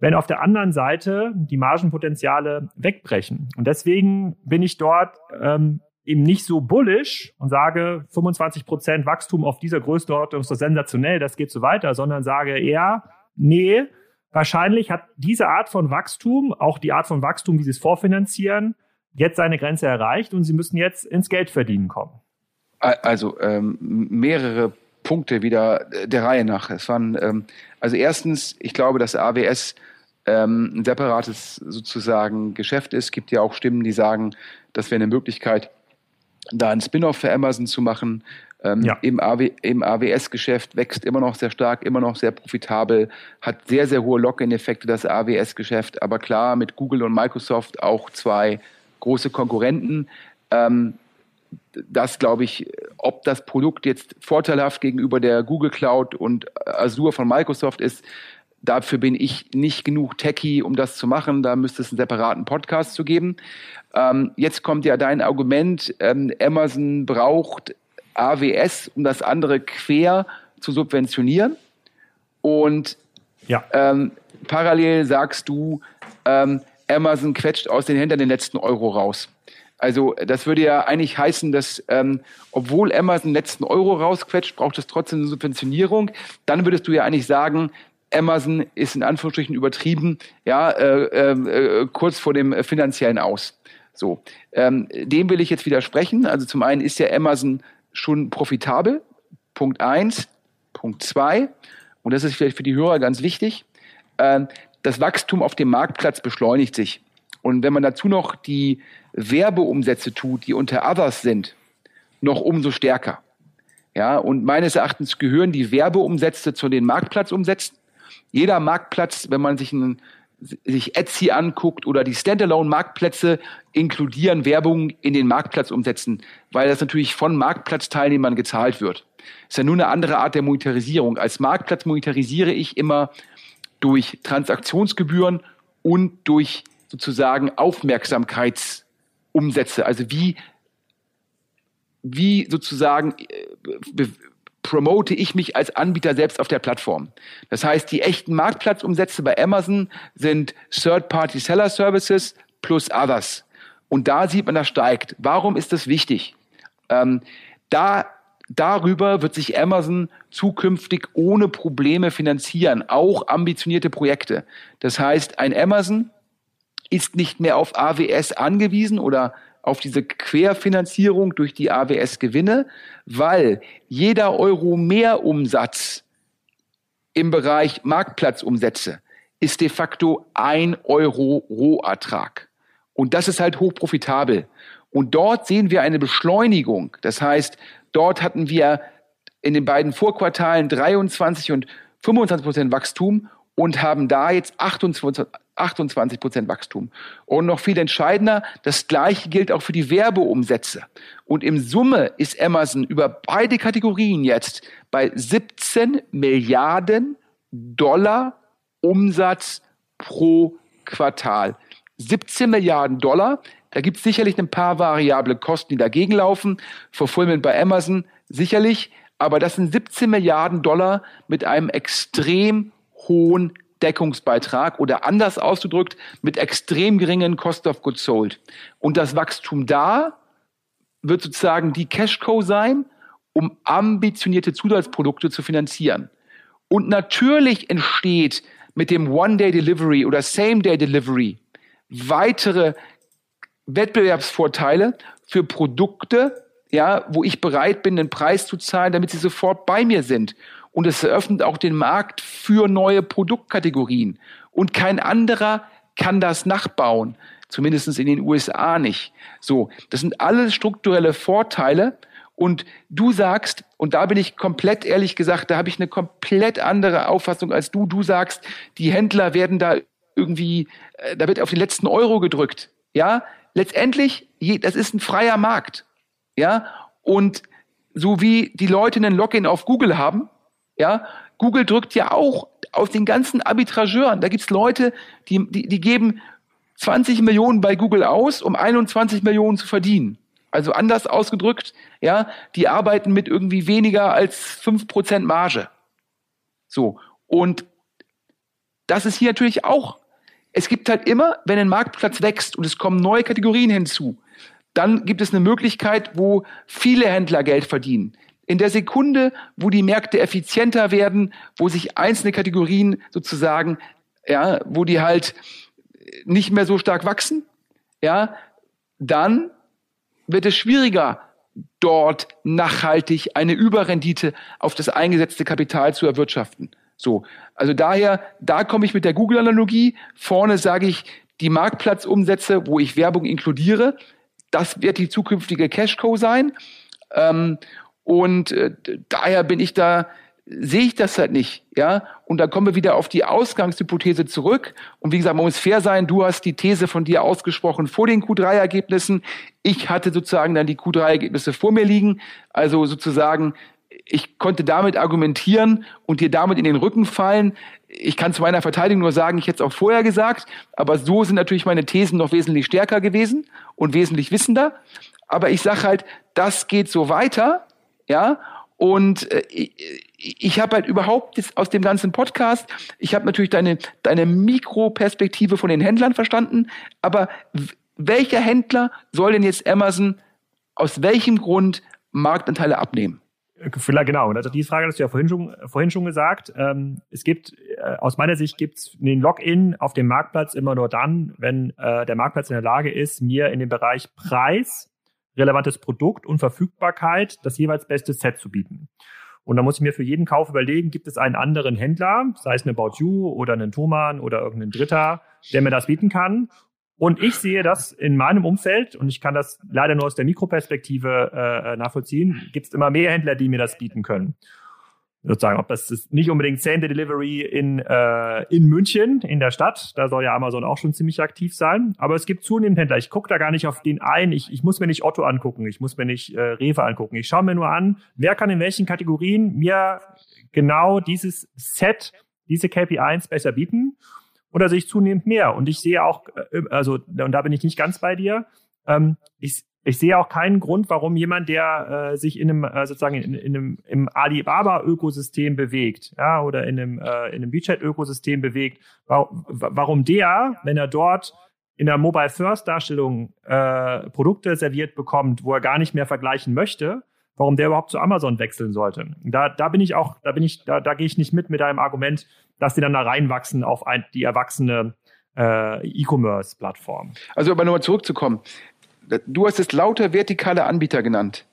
wenn auf der anderen Seite die Margenpotenziale wegbrechen. Und deswegen bin ich dort ähm, eben nicht so bullish und sage 25 Prozent Wachstum auf dieser Größenordnung ist so sensationell, das geht so weiter, sondern sage eher, nee, wahrscheinlich hat diese Art von Wachstum, auch die Art von Wachstum, wie sie es vorfinanzieren, jetzt seine Grenze erreicht und sie müssen jetzt ins Geldverdienen kommen? Also ähm, mehrere Punkte wieder der Reihe nach. Es waren ähm, also erstens, ich glaube, dass AWS ähm, ein separates sozusagen Geschäft ist. Es gibt ja auch Stimmen, die sagen, das wäre eine Möglichkeit, da ein Spin-off für Amazon zu machen. Ähm, ja. Im, AW, Im AWS-Geschäft wächst immer noch sehr stark, immer noch sehr profitabel, hat sehr, sehr hohe Lock-in-Effekte, das AWS-Geschäft. Aber klar, mit Google und Microsoft auch zwei große Konkurrenten. Ähm, das glaube ich, ob das Produkt jetzt vorteilhaft gegenüber der Google Cloud und Azure von Microsoft ist, dafür bin ich nicht genug techy, um das zu machen. Da müsste es einen separaten Podcast zu geben. Ähm, jetzt kommt ja dein Argument, ähm, Amazon braucht AWS, um das andere quer zu subventionieren. Und ja. ähm, parallel sagst du, ähm, Amazon quetscht aus den Händlern den letzten Euro raus. Also das würde ja eigentlich heißen, dass ähm, obwohl Amazon den letzten Euro rausquetscht, braucht es trotzdem eine Subventionierung. Dann würdest du ja eigentlich sagen, Amazon ist in Anführungsstrichen übertrieben, ja, äh, äh, kurz vor dem finanziellen Aus. So, ähm, dem will ich jetzt widersprechen. Also zum einen ist ja Amazon schon profitabel. Punkt eins. Punkt zwei. Und das ist vielleicht für die Hörer ganz wichtig. Äh, das Wachstum auf dem Marktplatz beschleunigt sich. Und wenn man dazu noch die Werbeumsätze tut, die unter Others sind, noch umso stärker. Ja, und meines Erachtens gehören die Werbeumsätze zu den Marktplatzumsätzen. Jeder Marktplatz, wenn man sich, einen, sich Etsy anguckt oder die Standalone-Marktplätze, inkludieren Werbung in den Marktplatzumsätzen, weil das natürlich von Marktplatzteilnehmern gezahlt wird. Ist ja nur eine andere Art der Monetarisierung. Als Marktplatz monetarisiere ich immer durch Transaktionsgebühren und durch sozusagen Aufmerksamkeitsumsätze. Also wie, wie sozusagen äh, promote ich mich als Anbieter selbst auf der Plattform. Das heißt, die echten Marktplatzumsätze bei Amazon sind Third-Party Seller Services plus Others. Und da sieht man, das steigt. Warum ist das wichtig? Ähm, da darüber wird sich Amazon zukünftig ohne Probleme finanzieren, auch ambitionierte Projekte. Das heißt, ein Amazon ist nicht mehr auf AWS angewiesen oder auf diese Querfinanzierung durch die AWS-Gewinne, weil jeder Euro mehr Umsatz im Bereich Marktplatzumsätze ist de facto ein Euro Rohertrag. Und das ist halt hochprofitabel. Und dort sehen wir eine Beschleunigung. Das heißt, dort hatten wir in den beiden Vorquartalen 23 und 25 Prozent Wachstum und haben da jetzt 28, 28 Prozent Wachstum. Und noch viel entscheidender, das Gleiche gilt auch für die Werbeumsätze. Und im Summe ist Amazon über beide Kategorien jetzt bei 17 Milliarden Dollar Umsatz pro Quartal. 17 Milliarden Dollar. Da gibt es sicherlich ein paar variable Kosten, die dagegen laufen. Fulfillment bei Amazon sicherlich. Aber das sind 17 Milliarden Dollar mit einem extrem hohen Deckungsbeitrag oder anders ausgedrückt mit extrem geringen Cost of Goods Sold. Und das Wachstum da wird sozusagen die Cashco sein, um ambitionierte Zusatzprodukte zu finanzieren. Und natürlich entsteht mit dem One-Day-Delivery oder Same-Day-Delivery weitere Wettbewerbsvorteile für Produkte, ja, wo ich bereit bin, den Preis zu zahlen, damit sie sofort bei mir sind. Und es eröffnet auch den Markt für neue Produktkategorien. Und kein anderer kann das nachbauen. Zumindest in den USA nicht. So. Das sind alles strukturelle Vorteile. Und du sagst, und da bin ich komplett ehrlich gesagt, da habe ich eine komplett andere Auffassung als du. Du sagst, die Händler werden da irgendwie, äh, da wird auf den letzten Euro gedrückt. Ja, letztendlich, das ist ein freier Markt. Ja, und so wie die Leute einen Login auf Google haben, ja, Google drückt ja auch aus den ganzen Arbitrageuren. Da gibt's Leute, die, die, die geben 20 Millionen bei Google aus, um 21 Millionen zu verdienen. Also anders ausgedrückt, ja, die arbeiten mit irgendwie weniger als 5% Marge. So. Und das ist hier natürlich auch, es gibt halt immer, wenn ein Marktplatz wächst und es kommen neue Kategorien hinzu, dann gibt es eine Möglichkeit, wo viele Händler Geld verdienen. In der Sekunde, wo die Märkte effizienter werden, wo sich einzelne Kategorien sozusagen, ja, wo die halt nicht mehr so stark wachsen, ja, dann wird es schwieriger, dort nachhaltig eine Überrendite auf das eingesetzte Kapital zu erwirtschaften. So. Also daher, da komme ich mit der Google-Analogie. Vorne sage ich, die Marktplatzumsätze, wo ich Werbung inkludiere, das wird die zukünftige Cashco sein. Ähm, und äh, daher bin ich da sehe ich das halt nicht, ja. Und da kommen wir wieder auf die Ausgangshypothese zurück. Und wie gesagt, man muss fair sein. Du hast die These von dir ausgesprochen vor den Q3-Ergebnissen. Ich hatte sozusagen dann die Q3-Ergebnisse vor mir liegen. Also sozusagen, ich konnte damit argumentieren und dir damit in den Rücken fallen. Ich kann zu meiner Verteidigung nur sagen, ich hätte es auch vorher gesagt. Aber so sind natürlich meine Thesen noch wesentlich stärker gewesen und wesentlich wissender. Aber ich sage halt, das geht so weiter, ja. Und äh, ich habe halt überhaupt aus dem ganzen Podcast, ich habe natürlich deine, deine Mikroperspektive von den Händlern verstanden, aber welcher Händler soll denn jetzt Amazon aus welchem Grund Marktanteile abnehmen? Genau, also die Frage hast du ja vorhin schon, vorhin schon gesagt. Ähm, es gibt, äh, aus meiner Sicht gibt es den Login auf dem Marktplatz immer nur dann, wenn äh, der Marktplatz in der Lage ist, mir in dem Bereich Preis, relevantes Produkt und Verfügbarkeit das jeweils beste Set zu bieten. Und da muss ich mir für jeden Kauf überlegen, gibt es einen anderen Händler, sei es eine About You oder einen Thoman oder irgendein Dritter, der mir das bieten kann. Und ich sehe das in meinem Umfeld, und ich kann das leider nur aus der Mikroperspektive äh, nachvollziehen, gibt es immer mehr Händler, die mir das bieten können sozusagen, ob das ist nicht unbedingt Same Day Delivery in, äh, in München, in der Stadt, da soll ja Amazon auch schon ziemlich aktiv sein, aber es gibt zunehmend Händler. Ich gucke da gar nicht auf den ein, ich, ich muss mir nicht Otto angucken, ich muss mir nicht äh, Rewe angucken. Ich schaue mir nur an, wer kann in welchen Kategorien mir genau dieses Set, diese KPIs besser bieten. Oder sehe ich zunehmend mehr. Und ich sehe auch, äh, also, und da bin ich nicht ganz bei dir, ähm, ich, ich sehe auch keinen Grund, warum jemand, der äh, sich in einem äh, sozusagen in, in einem im Alibaba-Ökosystem bewegt, ja, oder in einem äh, in einem WeChat-Ökosystem bewegt, warum, warum der, wenn er dort in der Mobile First Darstellung äh, Produkte serviert bekommt, wo er gar nicht mehr vergleichen möchte, warum der überhaupt zu Amazon wechseln sollte. Da, da bin ich auch, da bin ich, da, da gehe ich nicht mit mit einem Argument, dass die dann da reinwachsen auf ein, die erwachsene äh, E-Commerce-Plattform. Also aber nochmal zurückzukommen du hast es lauter vertikale Anbieter genannt.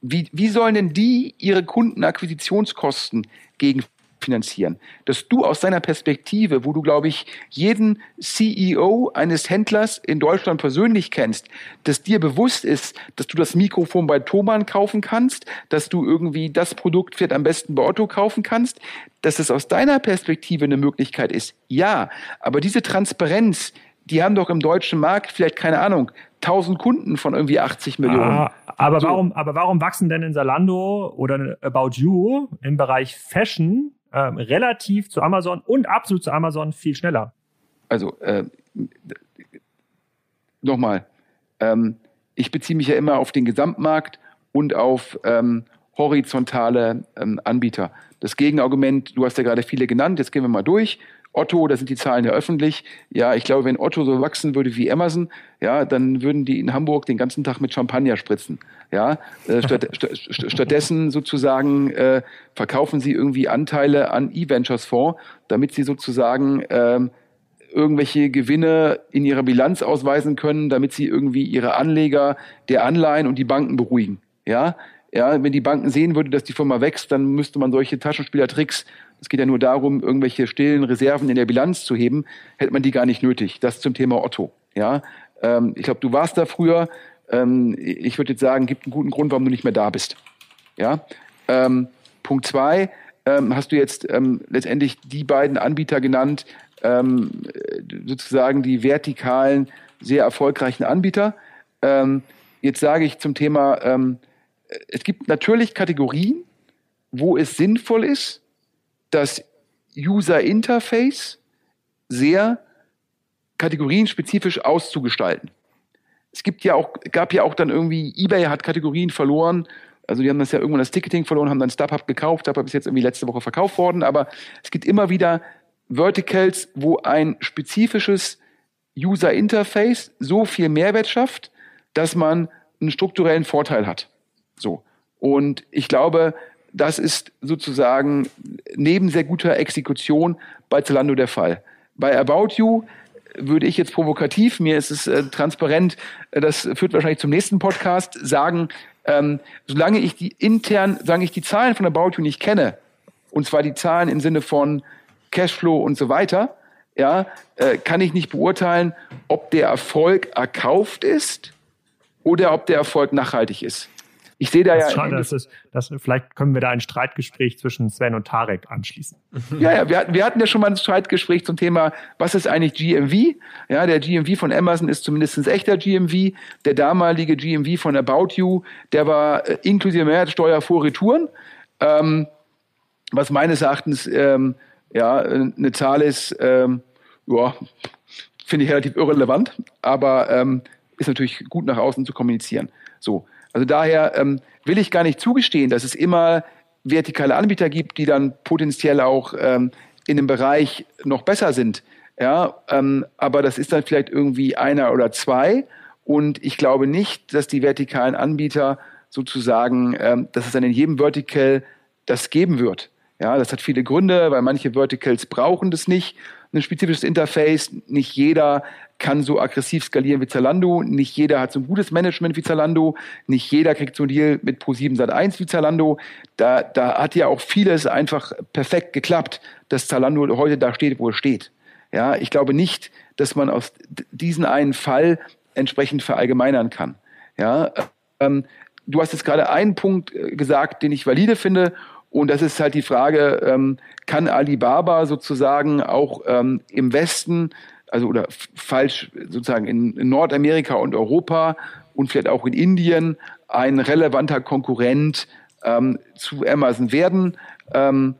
Wie, wie sollen denn die ihre Kundenakquisitionskosten gegen finanzieren. Dass du aus deiner Perspektive, wo du, glaube ich, jeden CEO eines Händlers in Deutschland persönlich kennst, dass dir bewusst ist, dass du das Mikrofon bei Thomann kaufen kannst, dass du irgendwie das Produkt vielleicht am besten bei Otto kaufen kannst, dass es aus deiner Perspektive eine Möglichkeit ist. Ja, aber diese Transparenz, die haben doch im deutschen Markt vielleicht keine Ahnung, 1000 Kunden von irgendwie 80 Millionen. Ah, aber so. warum, aber warum wachsen denn in Salando oder About You im Bereich Fashion ähm, relativ zu Amazon und absolut zu Amazon viel schneller. Also äh, nochmal, ähm, ich beziehe mich ja immer auf den Gesamtmarkt und auf ähm, horizontale ähm, Anbieter. Das Gegenargument, du hast ja gerade viele genannt, jetzt gehen wir mal durch. Otto, da sind die Zahlen ja öffentlich. Ja, ich glaube, wenn Otto so wachsen würde wie Amazon, ja, dann würden die in Hamburg den ganzen Tag mit Champagner spritzen. Ja, äh, statt, (laughs) st stattdessen sozusagen äh, verkaufen sie irgendwie Anteile an E-Ventures Fonds, damit sie sozusagen äh, irgendwelche Gewinne in ihrer Bilanz ausweisen können, damit sie irgendwie ihre Anleger der Anleihen und die Banken beruhigen. Ja, ja, wenn die Banken sehen würden, dass die Firma wächst, dann müsste man solche Taschenspielertricks es geht ja nur darum, irgendwelche stillen Reserven in der Bilanz zu heben, hätte man die gar nicht nötig. Das zum Thema Otto. Ja, ähm, ich glaube, du warst da früher. Ähm, ich würde jetzt sagen, gibt einen guten Grund, warum du nicht mehr da bist. Ja. Ähm, Punkt zwei ähm, hast du jetzt ähm, letztendlich die beiden Anbieter genannt, ähm, sozusagen die vertikalen, sehr erfolgreichen Anbieter. jetzt sage ich zum Thema, es gibt natürlich Kategorien, wo es sinnvoll ist, das User Interface sehr kategorienspezifisch auszugestalten. Es gibt ja auch, gab ja auch dann irgendwie, eBay hat Kategorien verloren. Also die haben das ja irgendwann das Ticketing verloren, haben dann StubHub gekauft. StubHub ist jetzt irgendwie letzte Woche verkauft worden. Aber es gibt immer wieder Verticals, wo ein spezifisches User Interface so viel Mehrwert schafft, dass man einen strukturellen Vorteil hat. So. Und ich glaube, das ist sozusagen neben sehr guter Exekution bei Zalando der Fall. Bei About You würde ich jetzt provokativ, mir ist es äh, transparent, äh, das führt wahrscheinlich zum nächsten Podcast, sagen, ähm, solange ich die intern, solange ich die Zahlen von About You nicht kenne, und zwar die Zahlen im Sinne von Cashflow und so weiter, ja, äh, kann ich nicht beurteilen, ob der Erfolg erkauft ist oder ob der Erfolg nachhaltig ist. Ich sehe da das ja. Schade, das ist, das, vielleicht können wir da ein Streitgespräch zwischen Sven und Tarek anschließen. (laughs) Ja, ja, wir, wir hatten ja schon mal ein Streitgespräch zum Thema, was ist eigentlich GMV? Ja, der GMV von Amazon ist zumindest echter GMV. Der damalige GMV von About You, der war äh, inklusive Mehrwertsteuer vor Retouren. Ähm, was meines Erachtens ähm, ja, eine Zahl ist, ähm, ja, finde ich relativ irrelevant, aber ähm, ist natürlich gut nach außen zu kommunizieren. So. Also daher ähm, will ich gar nicht zugestehen, dass es immer vertikale Anbieter gibt, die dann potenziell auch ähm, in dem Bereich noch besser sind. Ja, ähm, aber das ist dann vielleicht irgendwie einer oder zwei. Und ich glaube nicht, dass die vertikalen Anbieter sozusagen, ähm, dass es dann in jedem Vertical das geben wird. Ja, das hat viele Gründe, weil manche Verticals brauchen das nicht, ein spezifisches Interface. Nicht jeder kann so aggressiv skalieren wie Zalando. Nicht jeder hat so ein gutes Management wie Zalando. Nicht jeder kriegt so ein Deal mit Pro7 Sat1 wie Zalando. Da, da hat ja auch vieles einfach perfekt geklappt, dass Zalando heute da steht, wo es steht. Ja, ich glaube nicht, dass man aus diesen einen Fall entsprechend verallgemeinern kann. Ja, ähm, du hast jetzt gerade einen Punkt äh, gesagt, den ich valide finde. Und das ist halt die Frage, ähm, kann Alibaba sozusagen auch ähm, im Westen also oder falsch sozusagen in, in Nordamerika und Europa und vielleicht auch in Indien ein relevanter Konkurrent ähm, zu Amazon werden. Ähm,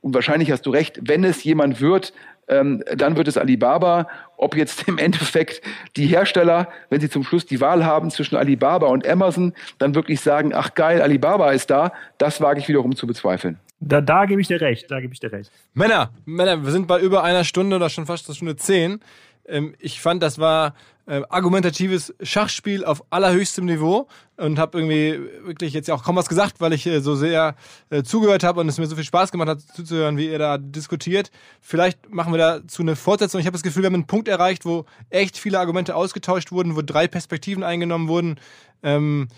und wahrscheinlich hast du recht, wenn es jemand wird, ähm, dann wird es Alibaba. Ob jetzt im Endeffekt die Hersteller, wenn sie zum Schluss die Wahl haben zwischen Alibaba und Amazon, dann wirklich sagen, ach geil, Alibaba ist da, das wage ich wiederum zu bezweifeln. Da, da gebe ich dir recht, da gebe ich dir recht. Männer, Männer, wir sind bei über einer Stunde oder schon fast eine Stunde zehn. Ähm, ich fand, das war äh, argumentatives Schachspiel auf allerhöchstem Niveau und habe irgendwie wirklich jetzt auch kaum was gesagt, weil ich äh, so sehr äh, zugehört habe und es mir so viel Spaß gemacht hat zuzuhören, wie ihr da diskutiert. Vielleicht machen wir dazu eine Fortsetzung. Ich habe das Gefühl, wir haben einen Punkt erreicht, wo echt viele Argumente ausgetauscht wurden, wo drei Perspektiven eingenommen wurden. Ähm,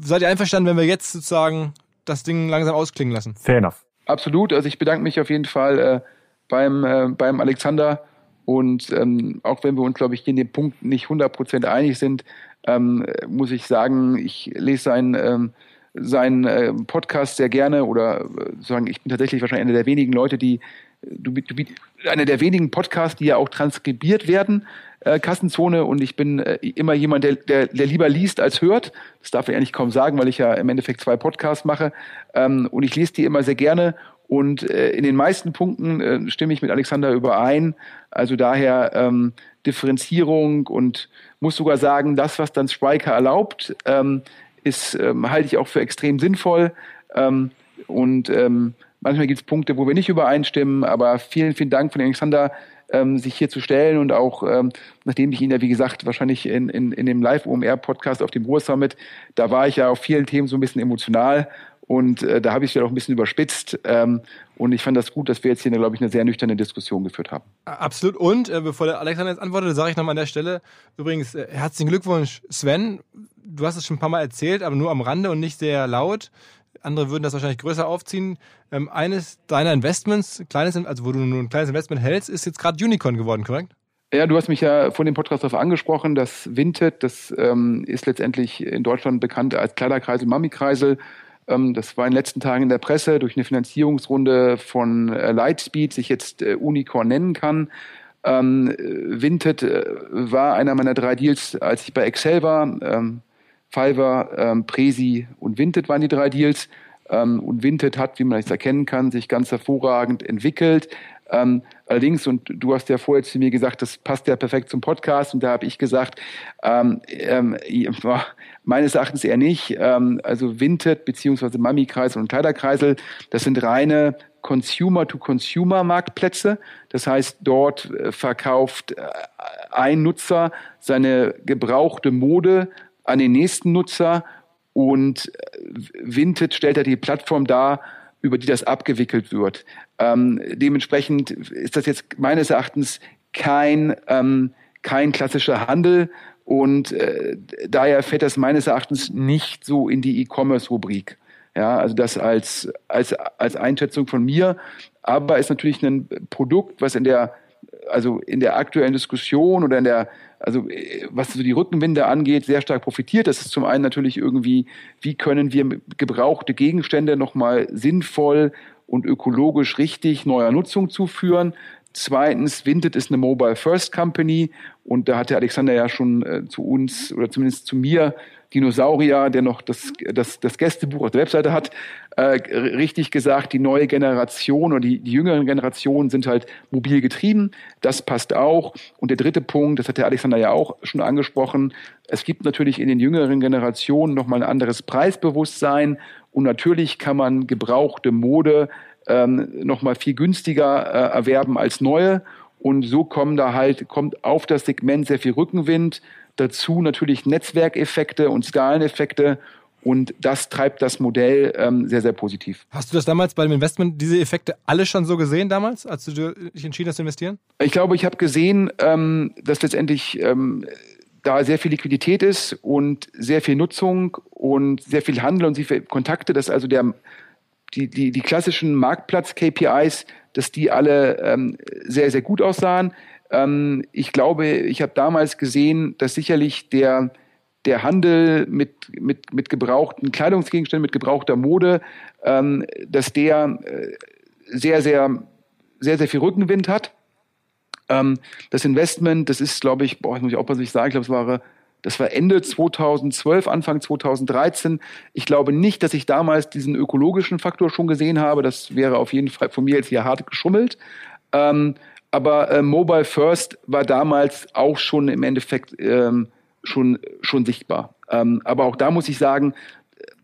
seid ihr einverstanden, wenn wir jetzt sozusagen das Ding langsam ausklingen lassen? Fair enough. Absolut. Also ich bedanke mich auf jeden Fall äh, beim, äh, beim Alexander und ähm, auch wenn wir uns, glaube ich, in dem Punkt nicht 100% einig sind, ähm, muss ich sagen, ich lese seinen, ähm, seinen äh, Podcast sehr gerne oder äh, sagen, ich bin tatsächlich wahrscheinlich einer der wenigen Leute, die du, du, einer der wenigen Podcasts, die ja auch transkribiert werden, äh, Kassenzone und ich bin äh, immer jemand, der, der, der lieber liest als hört. Das darf ich eigentlich kaum sagen, weil ich ja im Endeffekt zwei Podcasts mache ähm, und ich lese die immer sehr gerne und äh, in den meisten Punkten äh, stimme ich mit Alexander überein. Also daher ähm, Differenzierung und muss sogar sagen, das, was dann Spriker erlaubt, ähm, ist, ähm, halte ich auch für extrem sinnvoll. Ähm, und ähm, manchmal gibt es Punkte, wo wir nicht übereinstimmen, aber vielen, vielen Dank von Alexander, ähm, sich hier zu stellen und auch, ähm, nachdem ich ihn ja, wie gesagt, wahrscheinlich in, in, in dem Live-OMR-Podcast auf dem Ruhr Summit, da war ich ja auf vielen Themen so ein bisschen emotional und äh, da habe ich es ja auch ein bisschen überspitzt. Ähm, und ich fand das gut, dass wir jetzt hier, glaube ich, eine sehr nüchterne Diskussion geführt haben. Absolut. Und äh, bevor der Alexander jetzt antwortet, sage ich nochmal an der Stelle übrigens äh, herzlichen Glückwunsch, Sven. Du hast es schon ein paar Mal erzählt, aber nur am Rande und nicht sehr laut. Andere würden das wahrscheinlich größer aufziehen. Ähm, eines deiner Investments, kleines, also wo du nur ein kleines Investment hältst, ist jetzt gerade Unicorn geworden, korrekt? Ja, du hast mich ja vor dem Podcast darauf angesprochen, dass Vinted, das ähm, ist letztendlich in Deutschland bekannt als Kleiderkreisel, Mami-Kreisel. Ähm, das war in den letzten Tagen in der Presse durch eine Finanzierungsrunde von äh, Lightspeed sich jetzt äh, Unicorn nennen kann. Ähm, Vinted äh, war einer meiner drei Deals, als ich bei Excel war. Ähm, Fiverr, ähm, Presi und Vinted waren die drei Deals. Ähm, und Vinted hat, wie man es erkennen kann, sich ganz hervorragend entwickelt. Ähm, allerdings, und du hast ja vorher zu mir gesagt, das passt ja perfekt zum Podcast, und da habe ich gesagt, ähm, ähm, meines Erachtens eher nicht. Ähm, also Vinted beziehungsweise Mami-Kreisel und Kleiderkreisel, das sind reine Consumer-to-Consumer-Marktplätze. Das heißt, dort äh, verkauft äh, ein Nutzer seine gebrauchte Mode an den nächsten Nutzer und äh, Vinted stellt ja die Plattform dar, über die das abgewickelt wird. Ähm, dementsprechend ist das jetzt meines Erachtens kein, ähm, kein klassischer Handel und äh, daher fällt das meines Erachtens nicht so in die E-Commerce-Rubrik. Ja, also das als, als, als Einschätzung von mir, aber ist natürlich ein Produkt, was in der, also in der aktuellen Diskussion oder in der, also was so die Rückenwinde angeht, sehr stark profitiert. Das ist zum einen natürlich irgendwie, wie können wir gebrauchte Gegenstände nochmal sinnvoll und ökologisch richtig neuer Nutzung zuführen. Zweitens, Vinted ist eine Mobile First Company und da hat der Alexander ja schon äh, zu uns oder zumindest zu mir Dinosaurier, der noch das, das, das Gästebuch auf der Webseite hat, äh, richtig gesagt, die neue Generation oder die, die jüngeren Generationen sind halt mobil getrieben. Das passt auch. Und der dritte Punkt, das hat der Alexander ja auch schon angesprochen, es gibt natürlich in den jüngeren Generationen nochmal ein anderes Preisbewusstsein und natürlich kann man gebrauchte Mode ähm, nochmal viel günstiger äh, erwerben als neue. Und so kommen da halt, kommt auf das Segment sehr viel Rückenwind. Dazu natürlich Netzwerkeffekte und Skaleneffekte. Und das treibt das Modell ähm, sehr, sehr positiv. Hast du das damals bei dem Investment, diese Effekte alle schon so gesehen damals, als du dich entschieden hast zu investieren? Ich glaube, ich habe gesehen, ähm, dass letztendlich ähm, da sehr viel Liquidität ist und sehr viel Nutzung und sehr viel Handel und sehr viele Kontakte, dass also der, die, die, die klassischen Marktplatz-KPIs, dass die alle ähm, sehr, sehr gut aussahen. Ähm, ich glaube, ich habe damals gesehen, dass sicherlich der, der Handel mit, mit, mit gebrauchten Kleidungsgegenständen, mit gebrauchter Mode, ähm, dass der äh, sehr, sehr, sehr, sehr viel Rückenwind hat. Ähm, das Investment, das ist, glaube ich, boah, ich muss ich aufpassen, was ich sage, ich glaube, es war das war Ende 2012, Anfang 2013. Ich glaube nicht, dass ich damals diesen ökologischen Faktor schon gesehen habe. Das wäre auf jeden Fall von mir jetzt hier hart geschummelt. Ähm, aber äh, Mobile First war damals auch schon im Endeffekt ähm, schon, schon sichtbar. Ähm, aber auch da muss ich sagen,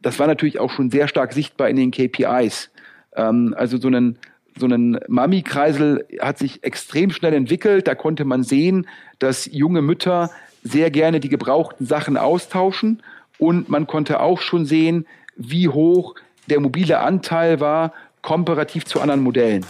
das war natürlich auch schon sehr stark sichtbar in den KPIs. Ähm, also so einen so ein Mami-Kreisel hat sich extrem schnell entwickelt. Da konnte man sehen, dass junge Mütter sehr gerne die gebrauchten Sachen austauschen und man konnte auch schon sehen, wie hoch der mobile Anteil war komparativ zu anderen Modellen.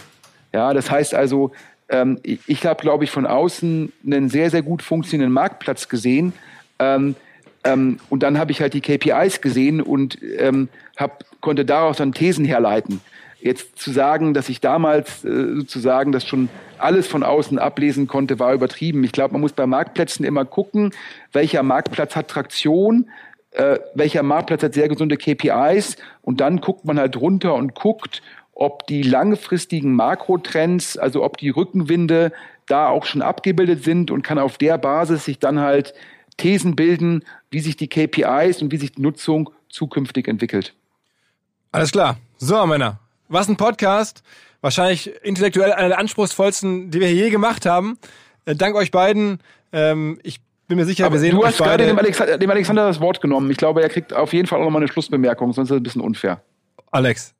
Ja, das heißt also, ähm, ich habe, glaube ich, von außen einen sehr, sehr gut funktionierenden Marktplatz gesehen. Ähm, ähm, und dann habe ich halt die KPIs gesehen und ähm, hab, konnte daraus dann Thesen herleiten. Jetzt zu sagen, dass ich damals äh, sozusagen das schon alles von außen ablesen konnte, war übertrieben. Ich glaube, man muss bei Marktplätzen immer gucken, welcher Marktplatz hat Traktion, äh, welcher Marktplatz hat sehr gesunde KPIs und dann guckt man halt runter und guckt, ob die langfristigen Makrotrends, also ob die Rückenwinde da auch schon abgebildet sind und kann auf der Basis sich dann halt Thesen bilden, wie sich die KPIs und wie sich die Nutzung zukünftig entwickelt. Alles klar. So, Männer. Was ein Podcast. Wahrscheinlich intellektuell einer der anspruchsvollsten, die wir hier je gemacht haben. Äh, dank euch beiden. Ähm, ich bin mir sicher, Aber wir sehen Du hast gerade dem Alexander, dem Alexander das Wort genommen. Ich glaube, er kriegt auf jeden Fall auch nochmal eine Schlussbemerkung, sonst ist das ein bisschen unfair. Alex.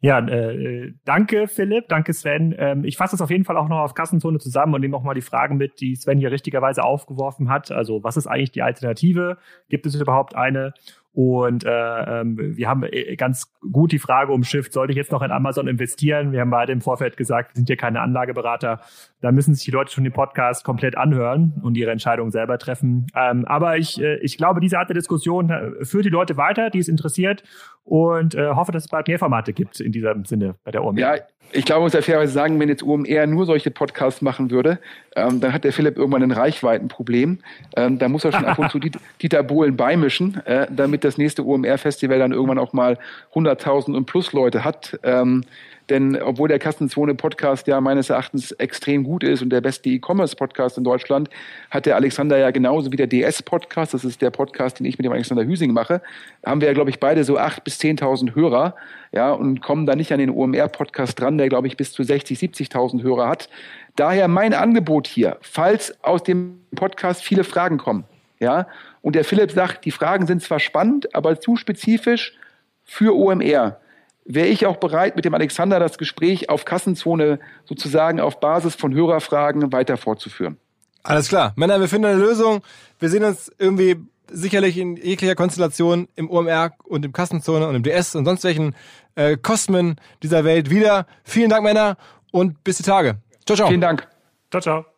Ja, äh, danke Philipp, danke Sven. Ähm, ich fasse das auf jeden Fall auch noch auf Kassenzone zusammen und nehme auch mal die Fragen mit, die Sven hier richtigerweise aufgeworfen hat. Also was ist eigentlich die Alternative? Gibt es überhaupt eine? Und äh, ähm, wir haben äh, ganz gut die Frage umschifft, sollte ich jetzt noch in Amazon investieren? Wir haben beide im Vorfeld gesagt, wir sind hier keine Anlageberater. Da müssen sich die Leute schon den Podcast komplett anhören und ihre Entscheidung selber treffen. Ähm, aber ich, äh, ich glaube, diese Art der Diskussion äh, führt die Leute weiter, die es interessiert und äh, hoffe, dass es bald mehr Formate gibt in diesem Sinne bei der OMR. Ja, ich glaube, muss ja fairerweise sagen, wenn jetzt OMR nur solche Podcasts machen würde, ähm, dann hat der Philipp irgendwann ein Reichweitenproblem. Ähm, da muss er schon ab und zu (laughs) Dieter Bohlen beimischen, äh, damit das nächste OMR-Festival dann irgendwann auch mal 100.000 und plus Leute hat. Ähm, denn obwohl der Kassenzone-Podcast ja meines Erachtens extrem gut ist und der beste E-Commerce-Podcast in Deutschland, hat der Alexander ja genauso wie der DS-Podcast, das ist der Podcast, den ich mit dem Alexander Hüsing mache, haben wir ja, glaube ich, beide so 8.000 bis 10.000 Hörer ja, und kommen da nicht an den OMR-Podcast dran, der, glaube ich, bis zu 60.000, 70.000 Hörer hat. Daher mein Angebot hier, falls aus dem Podcast viele Fragen kommen, ja, und der Philipp sagt, die Fragen sind zwar spannend, aber zu spezifisch für OMR wäre ich auch bereit, mit dem Alexander das Gespräch auf Kassenzone sozusagen auf Basis von Hörerfragen weiter fortzuführen. Alles klar. Männer, wir finden eine Lösung. Wir sehen uns irgendwie sicherlich in jeglicher Konstellation im OMR und im Kassenzone und im DS und sonst welchen äh, Kosmen dieser Welt wieder. Vielen Dank, Männer, und bis die Tage. Ciao, ciao. Vielen Dank. Ciao, ciao.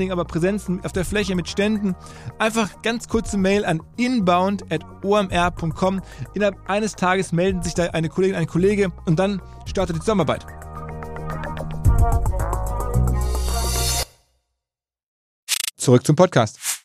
allen Dingen aber Präsenzen auf der Fläche, mit Ständen. Einfach ganz kurze Mail an inbound.omr.com. Innerhalb eines Tages melden sich da eine Kollegin, ein Kollege und dann startet die Zusammenarbeit. Zurück zum Podcast.